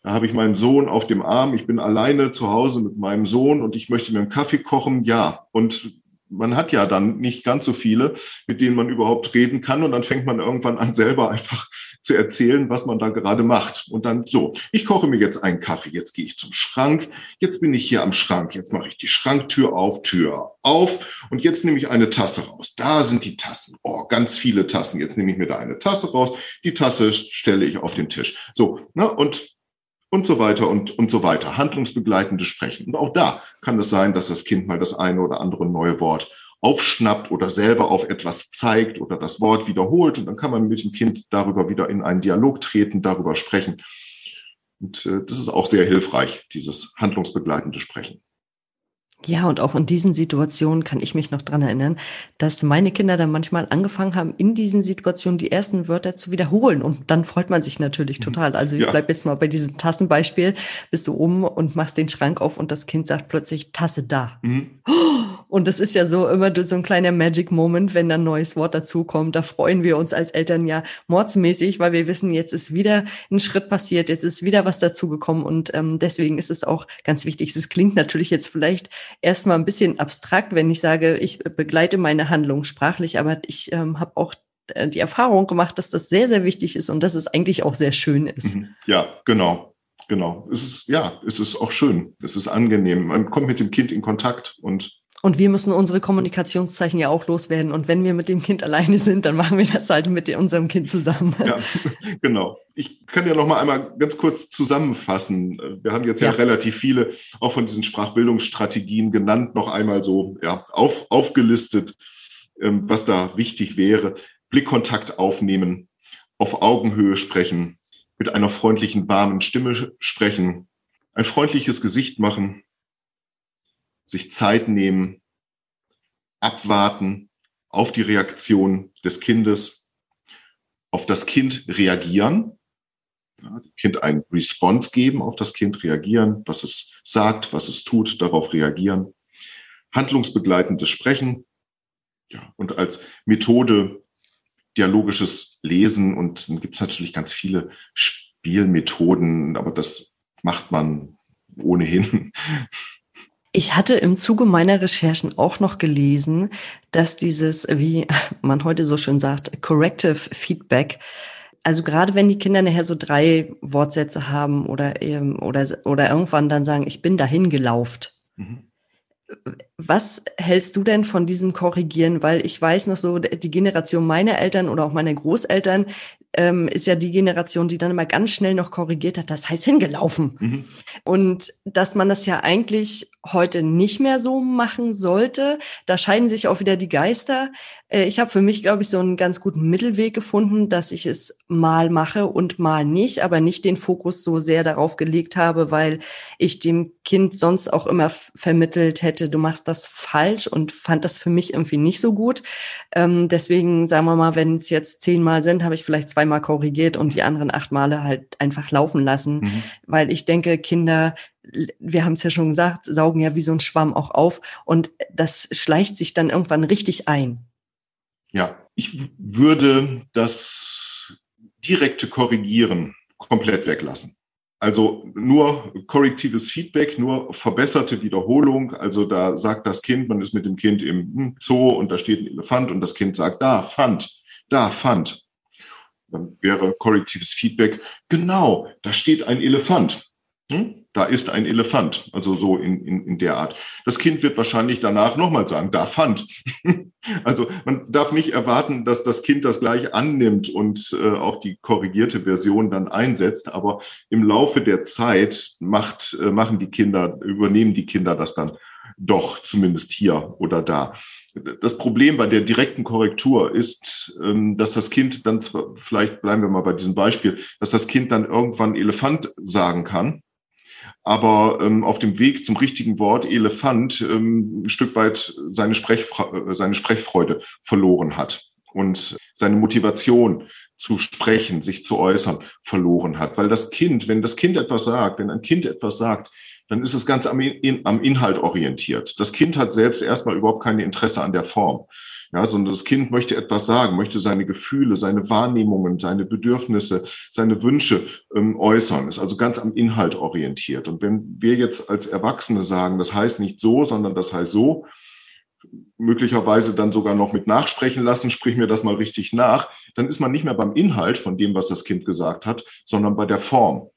Da habe ich meinen Sohn auf dem Arm. Ich bin alleine zu Hause mit meinem Sohn und ich möchte mir einen Kaffee kochen. Ja, und man hat ja dann nicht ganz so viele, mit denen man überhaupt reden kann. Und dann fängt man irgendwann an, selber einfach zu erzählen, was man da gerade macht. Und dann so, ich koche mir jetzt einen Kaffee, jetzt gehe ich zum Schrank, jetzt bin ich hier am Schrank, jetzt mache ich die Schranktür auf, Tür auf und jetzt nehme ich eine Tasse raus. Da sind die Tassen. Oh, ganz viele Tassen. Jetzt nehme ich mir da eine Tasse raus. Die Tasse stelle ich auf den Tisch. So, ne? Und und so weiter und, und so weiter. Handlungsbegleitendes Sprechen. Und auch da kann es sein, dass das Kind mal das eine oder andere neue Wort aufschnappt oder selber auf etwas zeigt oder das Wort wiederholt. Und dann kann man mit dem Kind darüber wieder in einen Dialog treten, darüber sprechen. Und äh, das ist auch sehr hilfreich, dieses handlungsbegleitende Sprechen. Ja, und auch in diesen Situationen kann ich mich noch dran erinnern, dass meine Kinder dann manchmal angefangen haben, in diesen Situationen die ersten Wörter zu wiederholen. Und dann freut man sich natürlich mhm. total. Also ich ja. bleib jetzt mal bei diesem Tassenbeispiel. Bist du oben und machst den Schrank auf und das Kind sagt plötzlich Tasse da. Mhm. Und das ist ja so immer so ein kleiner Magic Moment, wenn dann ein neues Wort dazukommt. Da freuen wir uns als Eltern ja mordsmäßig, weil wir wissen, jetzt ist wieder ein Schritt passiert, jetzt ist wieder was dazugekommen. Und ähm, deswegen ist es auch ganz wichtig. Es klingt natürlich jetzt vielleicht erstmal ein bisschen abstrakt, wenn ich sage, ich begleite meine Handlung sprachlich, aber ich ähm, habe auch äh, die Erfahrung gemacht, dass das sehr, sehr wichtig ist und dass es eigentlich auch sehr schön ist. Mhm. Ja, genau. Genau. Es ist, ja, es ist auch schön. Es ist angenehm. Man kommt mit dem Kind in Kontakt und und wir müssen unsere Kommunikationszeichen ja auch loswerden. Und wenn wir mit dem Kind alleine sind, dann machen wir das halt mit unserem Kind zusammen. Ja, genau. Ich kann ja noch mal einmal ganz kurz zusammenfassen. Wir haben jetzt ja, ja relativ viele auch von diesen Sprachbildungsstrategien genannt, noch einmal so ja, auf, aufgelistet, ähm, was da wichtig wäre. Blickkontakt aufnehmen, auf Augenhöhe sprechen, mit einer freundlichen, warmen Stimme sprechen, ein freundliches Gesicht machen, sich Zeit nehmen, abwarten auf die Reaktion des Kindes, auf das Kind reagieren, ja, dem Kind ein Response geben, auf das Kind reagieren, was es sagt, was es tut, darauf reagieren, handlungsbegleitendes Sprechen. Ja, und als Methode dialogisches Lesen und dann gibt es natürlich ganz viele Spielmethoden, aber das macht man ohnehin ich hatte im Zuge meiner Recherchen auch noch gelesen, dass dieses, wie man heute so schön sagt, Corrective Feedback, also gerade wenn die Kinder nachher so drei Wortsätze haben oder, oder, oder irgendwann dann sagen, ich bin dahin gelauft. Mhm. Was hältst du denn von diesem Korrigieren? Weil ich weiß noch so, die Generation meiner Eltern oder auch meiner Großeltern ähm, ist ja die Generation, die dann immer ganz schnell noch korrigiert hat. Das heißt hingelaufen. Mhm. Und dass man das ja eigentlich heute nicht mehr so machen sollte. Da scheiden sich auch wieder die Geister. Äh, ich habe für mich, glaube ich, so einen ganz guten Mittelweg gefunden, dass ich es mal mache und mal nicht, aber nicht den Fokus so sehr darauf gelegt habe, weil ich dem Kind sonst auch immer vermittelt hätte, du machst das falsch und fand das für mich irgendwie nicht so gut. Ähm, deswegen, sagen wir mal, wenn es jetzt zehnmal sind, habe ich vielleicht zweimal korrigiert und die anderen acht Male halt einfach laufen lassen, mhm. weil ich denke, Kinder wir haben es ja schon gesagt, saugen ja wie so ein Schwamm auch auf und das schleicht sich dann irgendwann richtig ein. Ja, ich würde das direkte Korrigieren komplett weglassen. Also nur korrektives Feedback, nur verbesserte Wiederholung. Also da sagt das Kind, man ist mit dem Kind im Zoo und da steht ein Elefant und das Kind sagt, da, fand, da, fand. Dann wäre korrektives Feedback, genau, da steht ein Elefant. Hm? da ist ein Elefant, also so in, in, in der Art. Das Kind wird wahrscheinlich danach nochmal sagen, da fand. also man darf nicht erwarten, dass das Kind das gleich annimmt und äh, auch die korrigierte Version dann einsetzt, aber im Laufe der Zeit macht, äh, machen die Kinder, übernehmen die Kinder das dann doch, zumindest hier oder da. Das Problem bei der direkten Korrektur ist, ähm, dass das Kind dann zwar, vielleicht bleiben wir mal bei diesem Beispiel, dass das Kind dann irgendwann Elefant sagen kann aber ähm, auf dem Weg zum richtigen Wort Elefant ähm, ein Stück weit seine, Sprechfre äh, seine Sprechfreude verloren hat und seine Motivation zu sprechen, sich zu äußern, verloren hat. Weil das Kind, wenn das Kind etwas sagt, wenn ein Kind etwas sagt, dann ist es ganz am, in, am Inhalt orientiert. Das Kind hat selbst erstmal überhaupt keine Interesse an der Form. Ja, sondern das Kind möchte etwas sagen, möchte seine Gefühle, seine Wahrnehmungen, seine Bedürfnisse, seine Wünsche ähm, äußern, ist also ganz am Inhalt orientiert. Und wenn wir jetzt als Erwachsene sagen, das heißt nicht so, sondern das heißt so, möglicherweise dann sogar noch mit nachsprechen lassen, sprich mir das mal richtig nach, dann ist man nicht mehr beim Inhalt von dem, was das Kind gesagt hat, sondern bei der Form.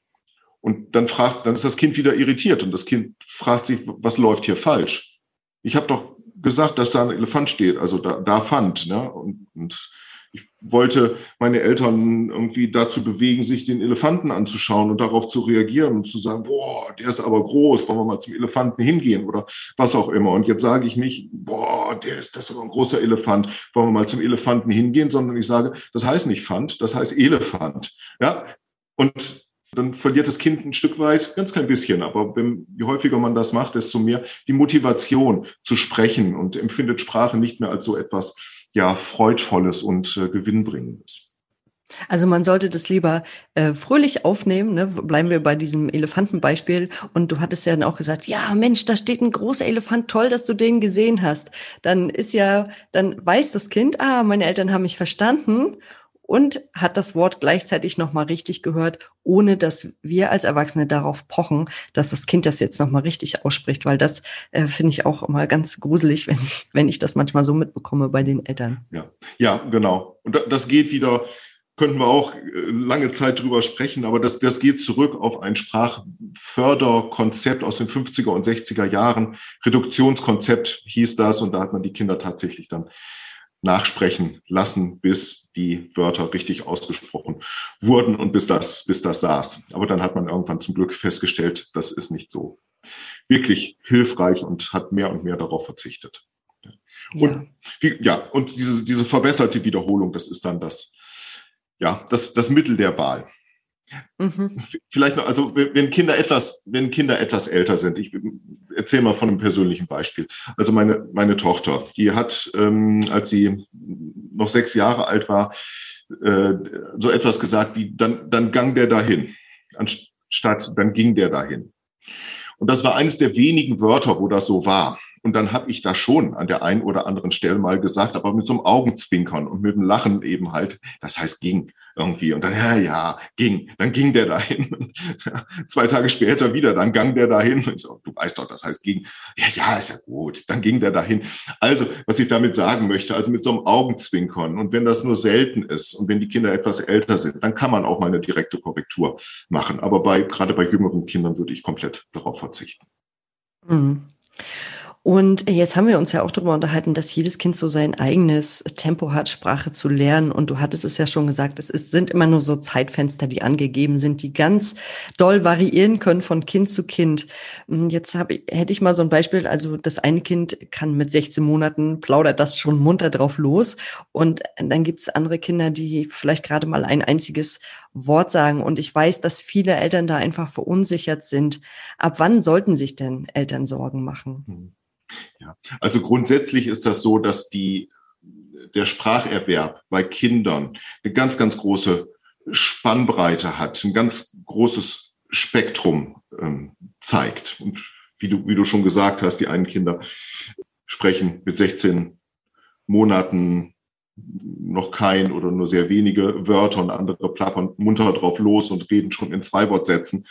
Und dann fragt, dann ist das Kind wieder irritiert und das Kind fragt sich, was läuft hier falsch? Ich habe doch gesagt, dass da ein Elefant steht, also da, da fand. Ne? Und, und ich wollte meine Eltern irgendwie dazu bewegen, sich den Elefanten anzuschauen und darauf zu reagieren und zu sagen, boah, der ist aber groß, wollen wir mal zum Elefanten hingehen oder was auch immer. Und jetzt sage ich nicht, boah, der ist, das ist aber ein großer Elefant, wollen wir mal zum Elefanten hingehen, sondern ich sage, das heißt nicht Fand, das heißt Elefant. Ja, und dann verliert das Kind ein Stück weit, ganz klein bisschen, aber wenn, je häufiger man das macht, desto mehr die Motivation zu sprechen und empfindet Sprache nicht mehr als so etwas, ja, freudvolles und äh, gewinnbringendes. Also man sollte das lieber äh, fröhlich aufnehmen. Ne? Bleiben wir bei diesem Elefantenbeispiel. Und du hattest ja dann auch gesagt, ja Mensch, da steht ein großer Elefant, toll, dass du den gesehen hast. Dann ist ja, dann weiß das Kind, ah, meine Eltern haben mich verstanden und hat das Wort gleichzeitig nochmal richtig gehört, ohne dass wir als Erwachsene darauf pochen, dass das Kind das jetzt nochmal richtig ausspricht, weil das äh, finde ich auch immer ganz gruselig, wenn ich, wenn ich das manchmal so mitbekomme bei den Eltern. Ja, ja, genau. Und das geht wieder könnten wir auch äh, lange Zeit drüber sprechen, aber das, das geht zurück auf ein Sprachförderkonzept aus den 50er und 60er Jahren. Reduktionskonzept hieß das und da hat man die Kinder tatsächlich dann nachsprechen lassen, bis die Wörter richtig ausgesprochen wurden und bis das, bis das saß. Aber dann hat man irgendwann zum Glück festgestellt, das ist nicht so wirklich hilfreich und hat mehr und mehr darauf verzichtet. Und, ja. ja, und diese, diese verbesserte Wiederholung, das ist dann das, ja, das, das Mittel der Wahl. Mhm. Vielleicht noch, also wenn Kinder etwas, wenn Kinder etwas älter sind, ich erzähle mal von einem persönlichen Beispiel. Also meine, meine Tochter, die hat, ähm, als sie noch sechs Jahre alt war, äh, so etwas gesagt wie, dann, dann gang der dahin, anstatt dann ging der dahin. Und das war eines der wenigen Wörter, wo das so war. Und dann habe ich da schon an der einen oder anderen Stelle mal gesagt, aber mit so einem Augenzwinkern und mit dem Lachen eben halt, das heißt ging irgendwie. Und dann, ja, ja, ging. Dann ging der dahin. Zwei Tage später wieder, dann gang der dahin. Und ich so, du weißt doch, das heißt ging. Ja, ja, ist ja gut. Dann ging der dahin. Also, was ich damit sagen möchte, also mit so einem Augenzwinkern. Und wenn das nur selten ist und wenn die Kinder etwas älter sind, dann kann man auch mal eine direkte Korrektur machen. Aber bei, gerade bei jüngeren Kindern würde ich komplett darauf verzichten. Mhm. Und jetzt haben wir uns ja auch darüber unterhalten, dass jedes Kind so sein eigenes Tempo hat, Sprache zu lernen. Und du hattest es ja schon gesagt, es ist, sind immer nur so Zeitfenster, die angegeben sind, die ganz doll variieren können von Kind zu Kind. Hm, jetzt hab hätte ich mal so ein Beispiel. Also das eine Kind kann mit 16 Monaten plaudert das schon munter drauf los. Und dann gibt es andere Kinder, die vielleicht gerade mal ein einziges Wort sagen. Und ich weiß, dass viele Eltern da einfach verunsichert sind. Ab wann sollten sich denn Eltern Sorgen machen? Ja, also grundsätzlich ist das so, dass die, der Spracherwerb bei Kindern eine ganz, ganz große Spannbreite hat, ein ganz großes Spektrum ähm, zeigt. Und wie du, wie du schon gesagt hast, die einen Kinder sprechen mit 16 Monaten noch kein oder nur sehr wenige Wörter und andere plappern munter drauf los und reden schon in Zweiwortsätzen.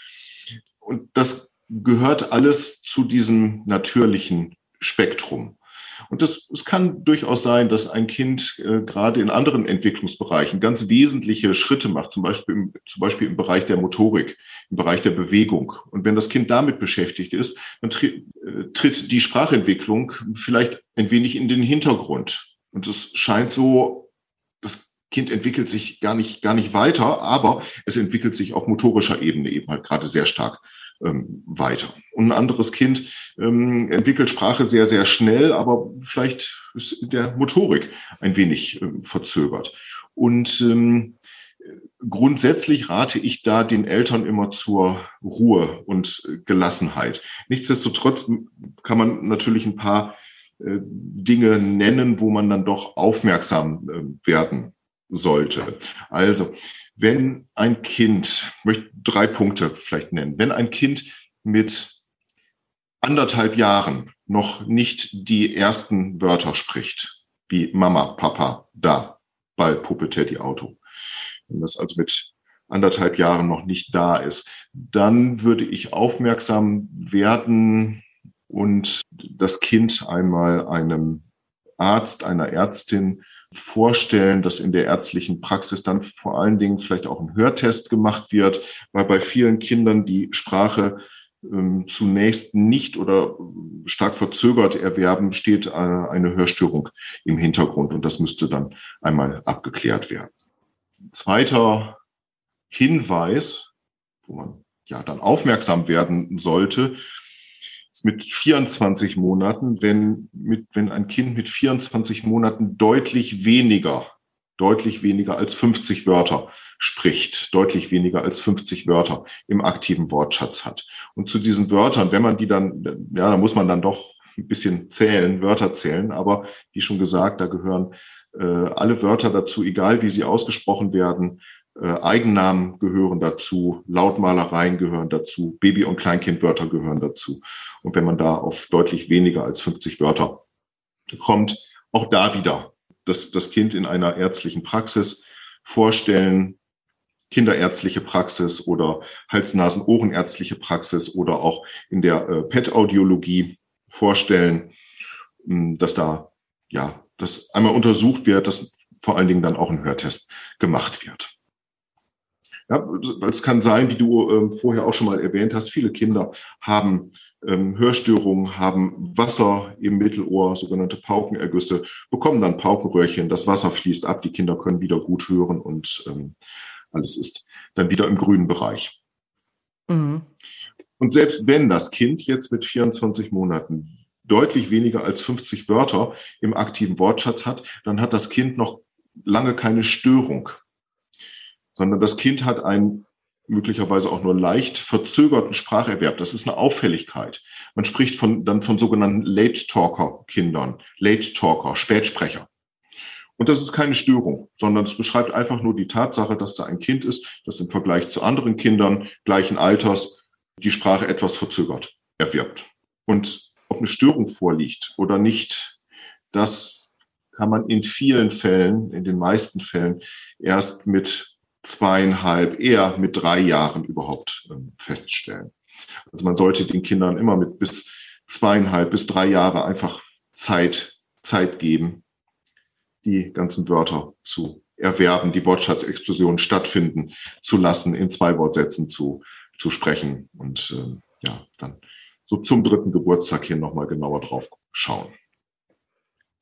Und das gehört alles zu diesem natürlichen Spektrum. Und das, es kann durchaus sein, dass ein Kind äh, gerade in anderen Entwicklungsbereichen ganz wesentliche Schritte macht, zum Beispiel, im, zum Beispiel im Bereich der Motorik, im Bereich der Bewegung. Und wenn das Kind damit beschäftigt ist, dann tritt, äh, tritt die Sprachentwicklung vielleicht ein wenig in den Hintergrund. Und es scheint so, das Kind entwickelt sich gar nicht, gar nicht weiter, aber es entwickelt sich auf motorischer Ebene eben halt gerade sehr stark ähm, weiter. Und ein anderes Kind ähm, entwickelt Sprache sehr, sehr schnell, aber vielleicht ist der Motorik ein wenig ähm, verzögert. Und ähm, grundsätzlich rate ich da den Eltern immer zur Ruhe und Gelassenheit. Nichtsdestotrotz kann man natürlich ein paar äh, Dinge nennen, wo man dann doch aufmerksam äh, werden sollte. Also wenn ein Kind, ich möchte drei Punkte vielleicht nennen, wenn ein Kind mit anderthalb Jahren noch nicht die ersten Wörter spricht, wie Mama, Papa, da, Ball, Puppe, Teddy, Auto, wenn das also mit anderthalb Jahren noch nicht da ist, dann würde ich aufmerksam werden und das Kind einmal einem Arzt, einer Ärztin vorstellen, dass in der ärztlichen Praxis dann vor allen Dingen vielleicht auch ein Hörtest gemacht wird, weil bei vielen Kindern die Sprache ähm, zunächst nicht oder stark verzögert erwerben, steht äh, eine Hörstörung im Hintergrund und das müsste dann einmal abgeklärt werden. Zweiter Hinweis, wo man ja dann aufmerksam werden sollte, mit 24 Monaten, wenn, mit, wenn ein Kind mit 24 Monaten deutlich weniger deutlich weniger als 50 Wörter spricht, deutlich weniger als 50 Wörter im aktiven Wortschatz hat. Und zu diesen Wörtern, wenn man die dann, ja, da muss man dann doch ein bisschen zählen, Wörter zählen, aber wie schon gesagt, da gehören äh, alle Wörter dazu, egal wie sie ausgesprochen werden. Äh, Eigennamen gehören dazu, Lautmalereien gehören dazu, Baby- und Kleinkindwörter gehören dazu. Und wenn man da auf deutlich weniger als 50 Wörter kommt, auch da wieder das, das Kind in einer ärztlichen Praxis vorstellen, kinderärztliche Praxis oder Hals-Nasen-Ohrenärztliche Praxis oder auch in der äh, PET-Audiologie vorstellen, hm, dass da ja, das einmal untersucht wird, dass vor allen Dingen dann auch ein Hörtest gemacht wird. Ja, es kann sein, wie du ähm, vorher auch schon mal erwähnt hast, viele Kinder haben ähm, Hörstörungen, haben Wasser im Mittelohr, sogenannte Paukenergüsse, bekommen dann Paukenröhrchen, das Wasser fließt ab, die Kinder können wieder gut hören und ähm, alles ist dann wieder im grünen Bereich. Mhm. Und selbst wenn das Kind jetzt mit 24 Monaten deutlich weniger als 50 Wörter im aktiven Wortschatz hat, dann hat das Kind noch lange keine Störung, sondern das Kind hat einen möglicherweise auch nur leicht verzögerten Spracherwerb. Das ist eine Auffälligkeit. Man spricht von, dann von sogenannten Late Talker Kindern, Late Talker, Spätsprecher. Und das ist keine Störung, sondern es beschreibt einfach nur die Tatsache, dass da ein Kind ist, das im Vergleich zu anderen Kindern gleichen Alters die Sprache etwas verzögert erwirbt. Und ob eine Störung vorliegt oder nicht, das kann man in vielen Fällen, in den meisten Fällen, erst mit zweieinhalb, eher mit drei Jahren überhaupt ähm, feststellen. Also man sollte den Kindern immer mit bis zweieinhalb bis drei Jahre einfach Zeit, Zeit geben, die ganzen Wörter zu erwerben, die Wortschatzexplosion stattfinden zu lassen, in zwei Wortsätzen zu, zu sprechen und äh, ja, dann so zum dritten Geburtstag hier nochmal genauer drauf schauen.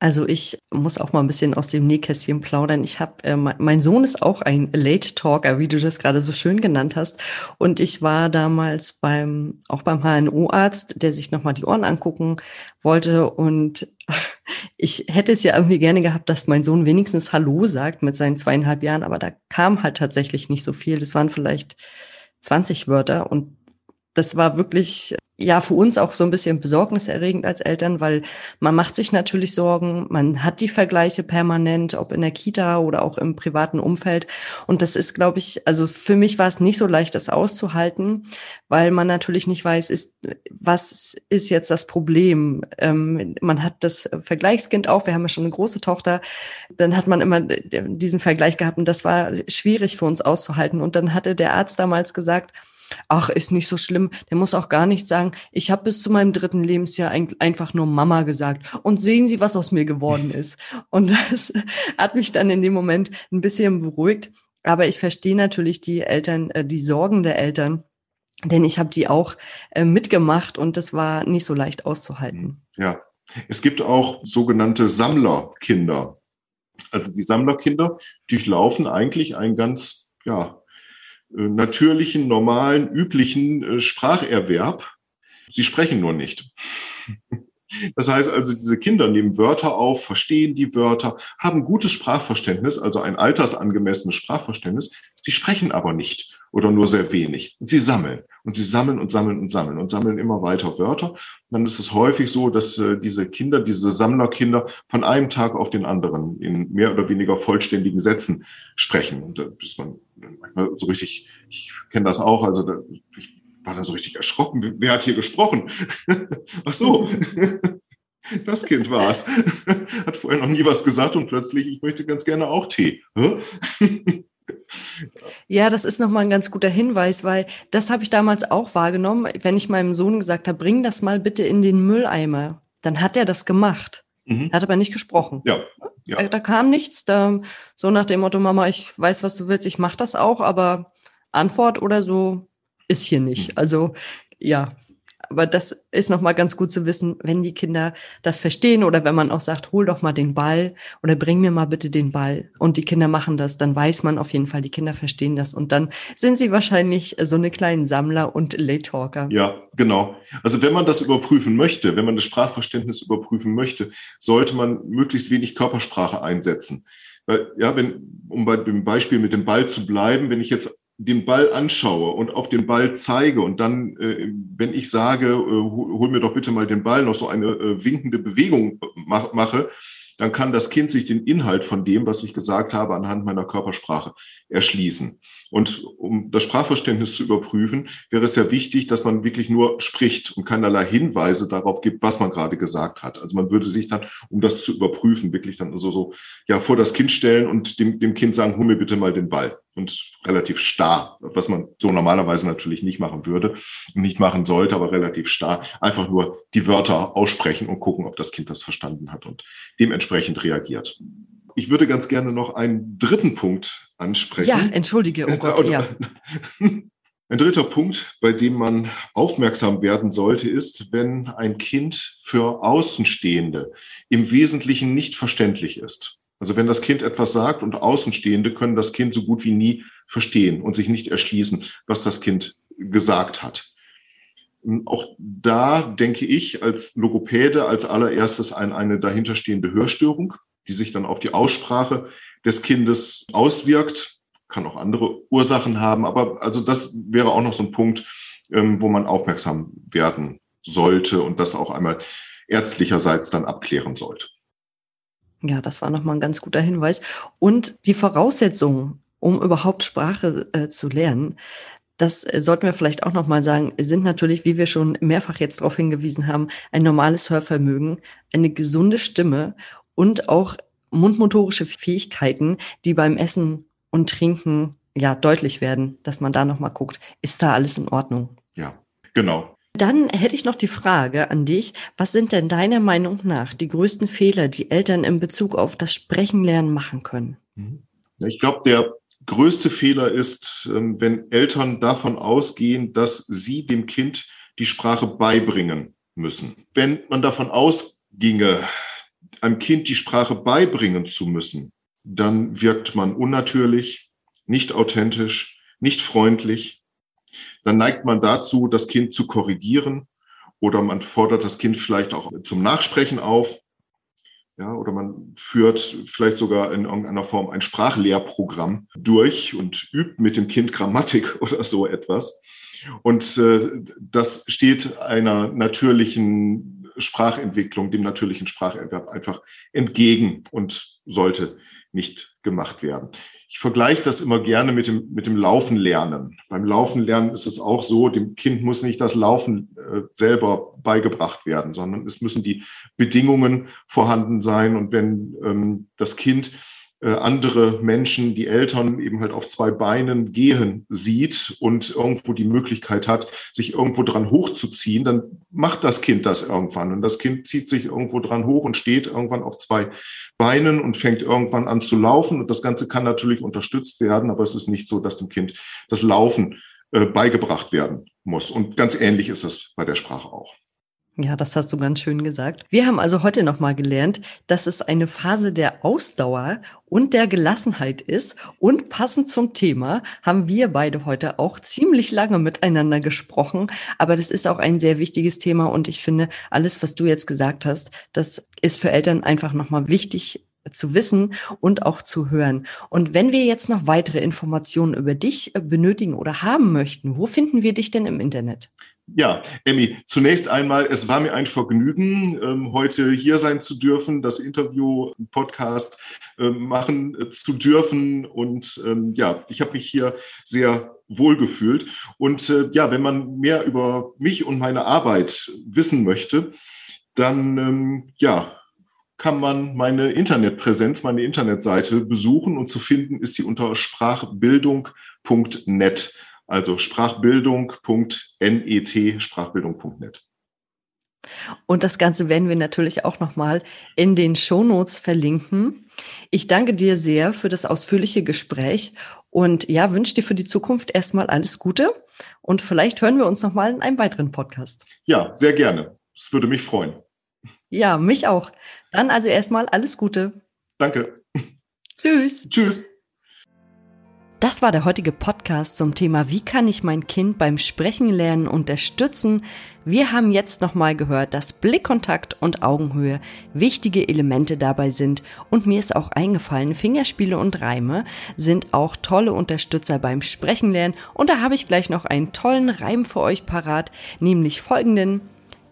Also ich muss auch mal ein bisschen aus dem Nähkästchen plaudern. Ich habe, äh, mein Sohn ist auch ein Late Talker, wie du das gerade so schön genannt hast. Und ich war damals beim, auch beim HNO-Arzt, der sich nochmal die Ohren angucken wollte. Und ich hätte es ja irgendwie gerne gehabt, dass mein Sohn wenigstens Hallo sagt mit seinen zweieinhalb Jahren, aber da kam halt tatsächlich nicht so viel. Das waren vielleicht 20 Wörter und das war wirklich ja für uns auch so ein bisschen besorgniserregend als Eltern, weil man macht sich natürlich Sorgen, man hat die Vergleiche permanent, ob in der Kita oder auch im privaten Umfeld. Und das ist, glaube ich, also für mich war es nicht so leicht, das auszuhalten, weil man natürlich nicht weiß, ist, was ist jetzt das Problem? Ähm, man hat das Vergleichskind auch, wir haben ja schon eine große Tochter, dann hat man immer diesen Vergleich gehabt und das war schwierig für uns auszuhalten. Und dann hatte der Arzt damals gesagt, ach, ist nicht so schlimm. Der muss auch gar nicht sagen, ich habe bis zu meinem dritten Lebensjahr ein, einfach nur Mama gesagt. Und sehen Sie, was aus mir geworden ist. Und das hat mich dann in dem Moment ein bisschen beruhigt. Aber ich verstehe natürlich die Eltern, äh, die Sorgen der Eltern. Denn ich habe die auch äh, mitgemacht und das war nicht so leicht auszuhalten. Ja, es gibt auch sogenannte Sammlerkinder. Also die Sammlerkinder durchlaufen eigentlich ein ganz ja, natürlichen, normalen, üblichen äh, Spracherwerb. Sie sprechen nur nicht. Das heißt also, diese Kinder nehmen Wörter auf, verstehen die Wörter, haben gutes Sprachverständnis, also ein altersangemessenes Sprachverständnis. Sie sprechen aber nicht oder nur sehr wenig. Und sie sammeln und sie sammeln und sammeln und sammeln und sammeln immer weiter Wörter. Und dann ist es häufig so, dass äh, diese Kinder, diese Sammlerkinder von einem Tag auf den anderen in mehr oder weniger vollständigen Sätzen sprechen. Und da ist man manchmal so richtig, ich kenne das auch, also da, ich war da so richtig erschrocken. Wer hat hier gesprochen? Ach so. Das Kind war's. Hat vorher noch nie was gesagt und plötzlich, ich möchte ganz gerne auch Tee. Ja, das ist nochmal ein ganz guter Hinweis, weil das habe ich damals auch wahrgenommen, wenn ich meinem Sohn gesagt habe, bring das mal bitte in den Mülleimer. Dann hat er das gemacht. Mhm. Hat aber nicht gesprochen. Ja. ja. Da, da, kam nichts. Da, so nach dem Motto, Mama, ich weiß, was du willst, ich mache das auch, aber Antwort oder so ist hier nicht. Mhm. Also ja, aber das ist nochmal ganz gut zu wissen, wenn die Kinder das verstehen oder wenn man auch sagt, hol doch mal den Ball oder bring mir mal bitte den Ball und die Kinder machen das, dann weiß man auf jeden Fall, die Kinder verstehen das und dann sind sie wahrscheinlich so eine kleinen Sammler und Late Talker. Ja, genau. Also wenn man das überprüfen möchte, wenn man das Sprachverständnis überprüfen möchte, sollte man möglichst wenig Körpersprache einsetzen. Weil, ja, wenn, um bei dem Beispiel mit dem Ball zu bleiben, wenn ich jetzt den Ball anschaue und auf den Ball zeige und dann, äh, wenn ich sage, äh, hol mir doch bitte mal den Ball, noch so eine äh, winkende Bewegung mach, mache, dann kann das Kind sich den Inhalt von dem, was ich gesagt habe, anhand meiner Körpersprache erschließen. Und um das Sprachverständnis zu überprüfen, wäre es ja wichtig, dass man wirklich nur spricht und keinerlei Hinweise darauf gibt, was man gerade gesagt hat. Also man würde sich dann, um das zu überprüfen, wirklich dann so, so ja, vor das Kind stellen und dem, dem Kind sagen, hol mir bitte mal den Ball. Und relativ starr, was man so normalerweise natürlich nicht machen würde und nicht machen sollte, aber relativ starr, einfach nur die Wörter aussprechen und gucken, ob das Kind das verstanden hat und dementsprechend reagiert. Ich würde ganz gerne noch einen dritten Punkt ansprechen. Ja, entschuldige, oh Gott, ja. Ein dritter Punkt, bei dem man aufmerksam werden sollte, ist, wenn ein Kind für Außenstehende im Wesentlichen nicht verständlich ist. Also wenn das Kind etwas sagt und Außenstehende können das Kind so gut wie nie verstehen und sich nicht erschließen, was das Kind gesagt hat. Auch da denke ich als Logopäde als allererstes an eine dahinterstehende Hörstörung die sich dann auf die Aussprache des Kindes auswirkt. Kann auch andere Ursachen haben, aber also das wäre auch noch so ein Punkt, ähm, wo man aufmerksam werden sollte und das auch einmal ärztlicherseits dann abklären sollte. Ja, das war nochmal ein ganz guter Hinweis. Und die Voraussetzungen, um überhaupt Sprache äh, zu lernen, das äh, sollten wir vielleicht auch nochmal sagen, sind natürlich, wie wir schon mehrfach jetzt darauf hingewiesen haben, ein normales Hörvermögen, eine gesunde Stimme und auch mundmotorische Fähigkeiten, die beim Essen und Trinken ja deutlich werden, dass man da nochmal guckt, ist da alles in Ordnung? Ja, genau. Dann hätte ich noch die Frage an dich, was sind denn deiner Meinung nach die größten Fehler, die Eltern in Bezug auf das Sprechenlernen machen können? Mhm. Ich glaube, der größte Fehler ist, ähm, wenn Eltern davon ausgehen, dass sie dem Kind die Sprache beibringen müssen. Wenn man davon ausginge, einem Kind die Sprache beibringen zu müssen, dann wirkt man unnatürlich, nicht authentisch, nicht freundlich. Dann neigt man dazu, das Kind zu korrigieren oder man fordert das Kind vielleicht auch zum Nachsprechen auf. Ja, oder man führt vielleicht sogar in irgendeiner Form ein Sprachlehrprogramm durch und übt mit dem Kind Grammatik oder so etwas. Und äh, das steht einer natürlichen Sprachentwicklung, dem natürlichen Spracherwerb einfach entgegen und sollte nicht gemacht werden. Ich vergleiche das immer gerne mit dem, mit dem Laufen lernen. Beim Laufen lernen ist es auch so, dem Kind muss nicht das Laufen äh, selber beigebracht werden, sondern es müssen die Bedingungen vorhanden sein. Und wenn ähm, das Kind andere Menschen, die Eltern eben halt auf zwei Beinen gehen sieht und irgendwo die Möglichkeit hat, sich irgendwo dran hochzuziehen, dann macht das Kind das irgendwann. Und das Kind zieht sich irgendwo dran hoch und steht irgendwann auf zwei Beinen und fängt irgendwann an zu laufen. Und das Ganze kann natürlich unterstützt werden, aber es ist nicht so, dass dem Kind das Laufen äh, beigebracht werden muss. Und ganz ähnlich ist es bei der Sprache auch. Ja, das hast du ganz schön gesagt. Wir haben also heute nochmal gelernt, dass es eine Phase der Ausdauer und der Gelassenheit ist. Und passend zum Thema haben wir beide heute auch ziemlich lange miteinander gesprochen. Aber das ist auch ein sehr wichtiges Thema. Und ich finde, alles, was du jetzt gesagt hast, das ist für Eltern einfach nochmal wichtig zu wissen und auch zu hören. Und wenn wir jetzt noch weitere Informationen über dich benötigen oder haben möchten, wo finden wir dich denn im Internet? Ja, Emmy, zunächst einmal, es war mir ein Vergnügen, ähm, heute hier sein zu dürfen, das Interview, Podcast äh, machen äh, zu dürfen. Und ähm, ja, ich habe mich hier sehr wohl gefühlt. Und äh, ja, wenn man mehr über mich und meine Arbeit wissen möchte, dann ähm, ja, kann man meine Internetpräsenz, meine Internetseite besuchen und zu finden ist die unter sprachbildung.net. Also sprachbildung.net, sprachbildung.net. Und das Ganze werden wir natürlich auch nochmal in den Shownotes verlinken. Ich danke dir sehr für das ausführliche Gespräch und ja, wünsche dir für die Zukunft erstmal alles Gute und vielleicht hören wir uns nochmal in einem weiteren Podcast. Ja, sehr gerne. Es würde mich freuen. Ja, mich auch. Dann also erstmal alles Gute. Danke. Tschüss. Tschüss. Das war der heutige Podcast zum Thema, wie kann ich mein Kind beim Sprechen lernen unterstützen. Wir haben jetzt nochmal gehört, dass Blickkontakt und Augenhöhe wichtige Elemente dabei sind und mir ist auch eingefallen, Fingerspiele und Reime sind auch tolle Unterstützer beim Sprechen lernen und da habe ich gleich noch einen tollen Reim für euch parat, nämlich folgenden.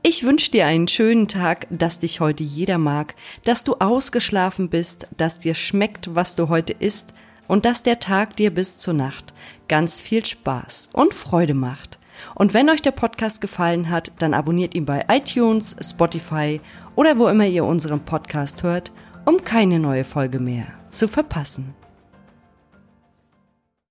Ich wünsche dir einen schönen Tag, dass dich heute jeder mag, dass du ausgeschlafen bist, dass dir schmeckt, was du heute isst, und dass der Tag dir bis zur Nacht ganz viel Spaß und Freude macht. Und wenn euch der Podcast gefallen hat, dann abonniert ihn bei iTunes, Spotify oder wo immer ihr unseren Podcast hört, um keine neue Folge mehr zu verpassen.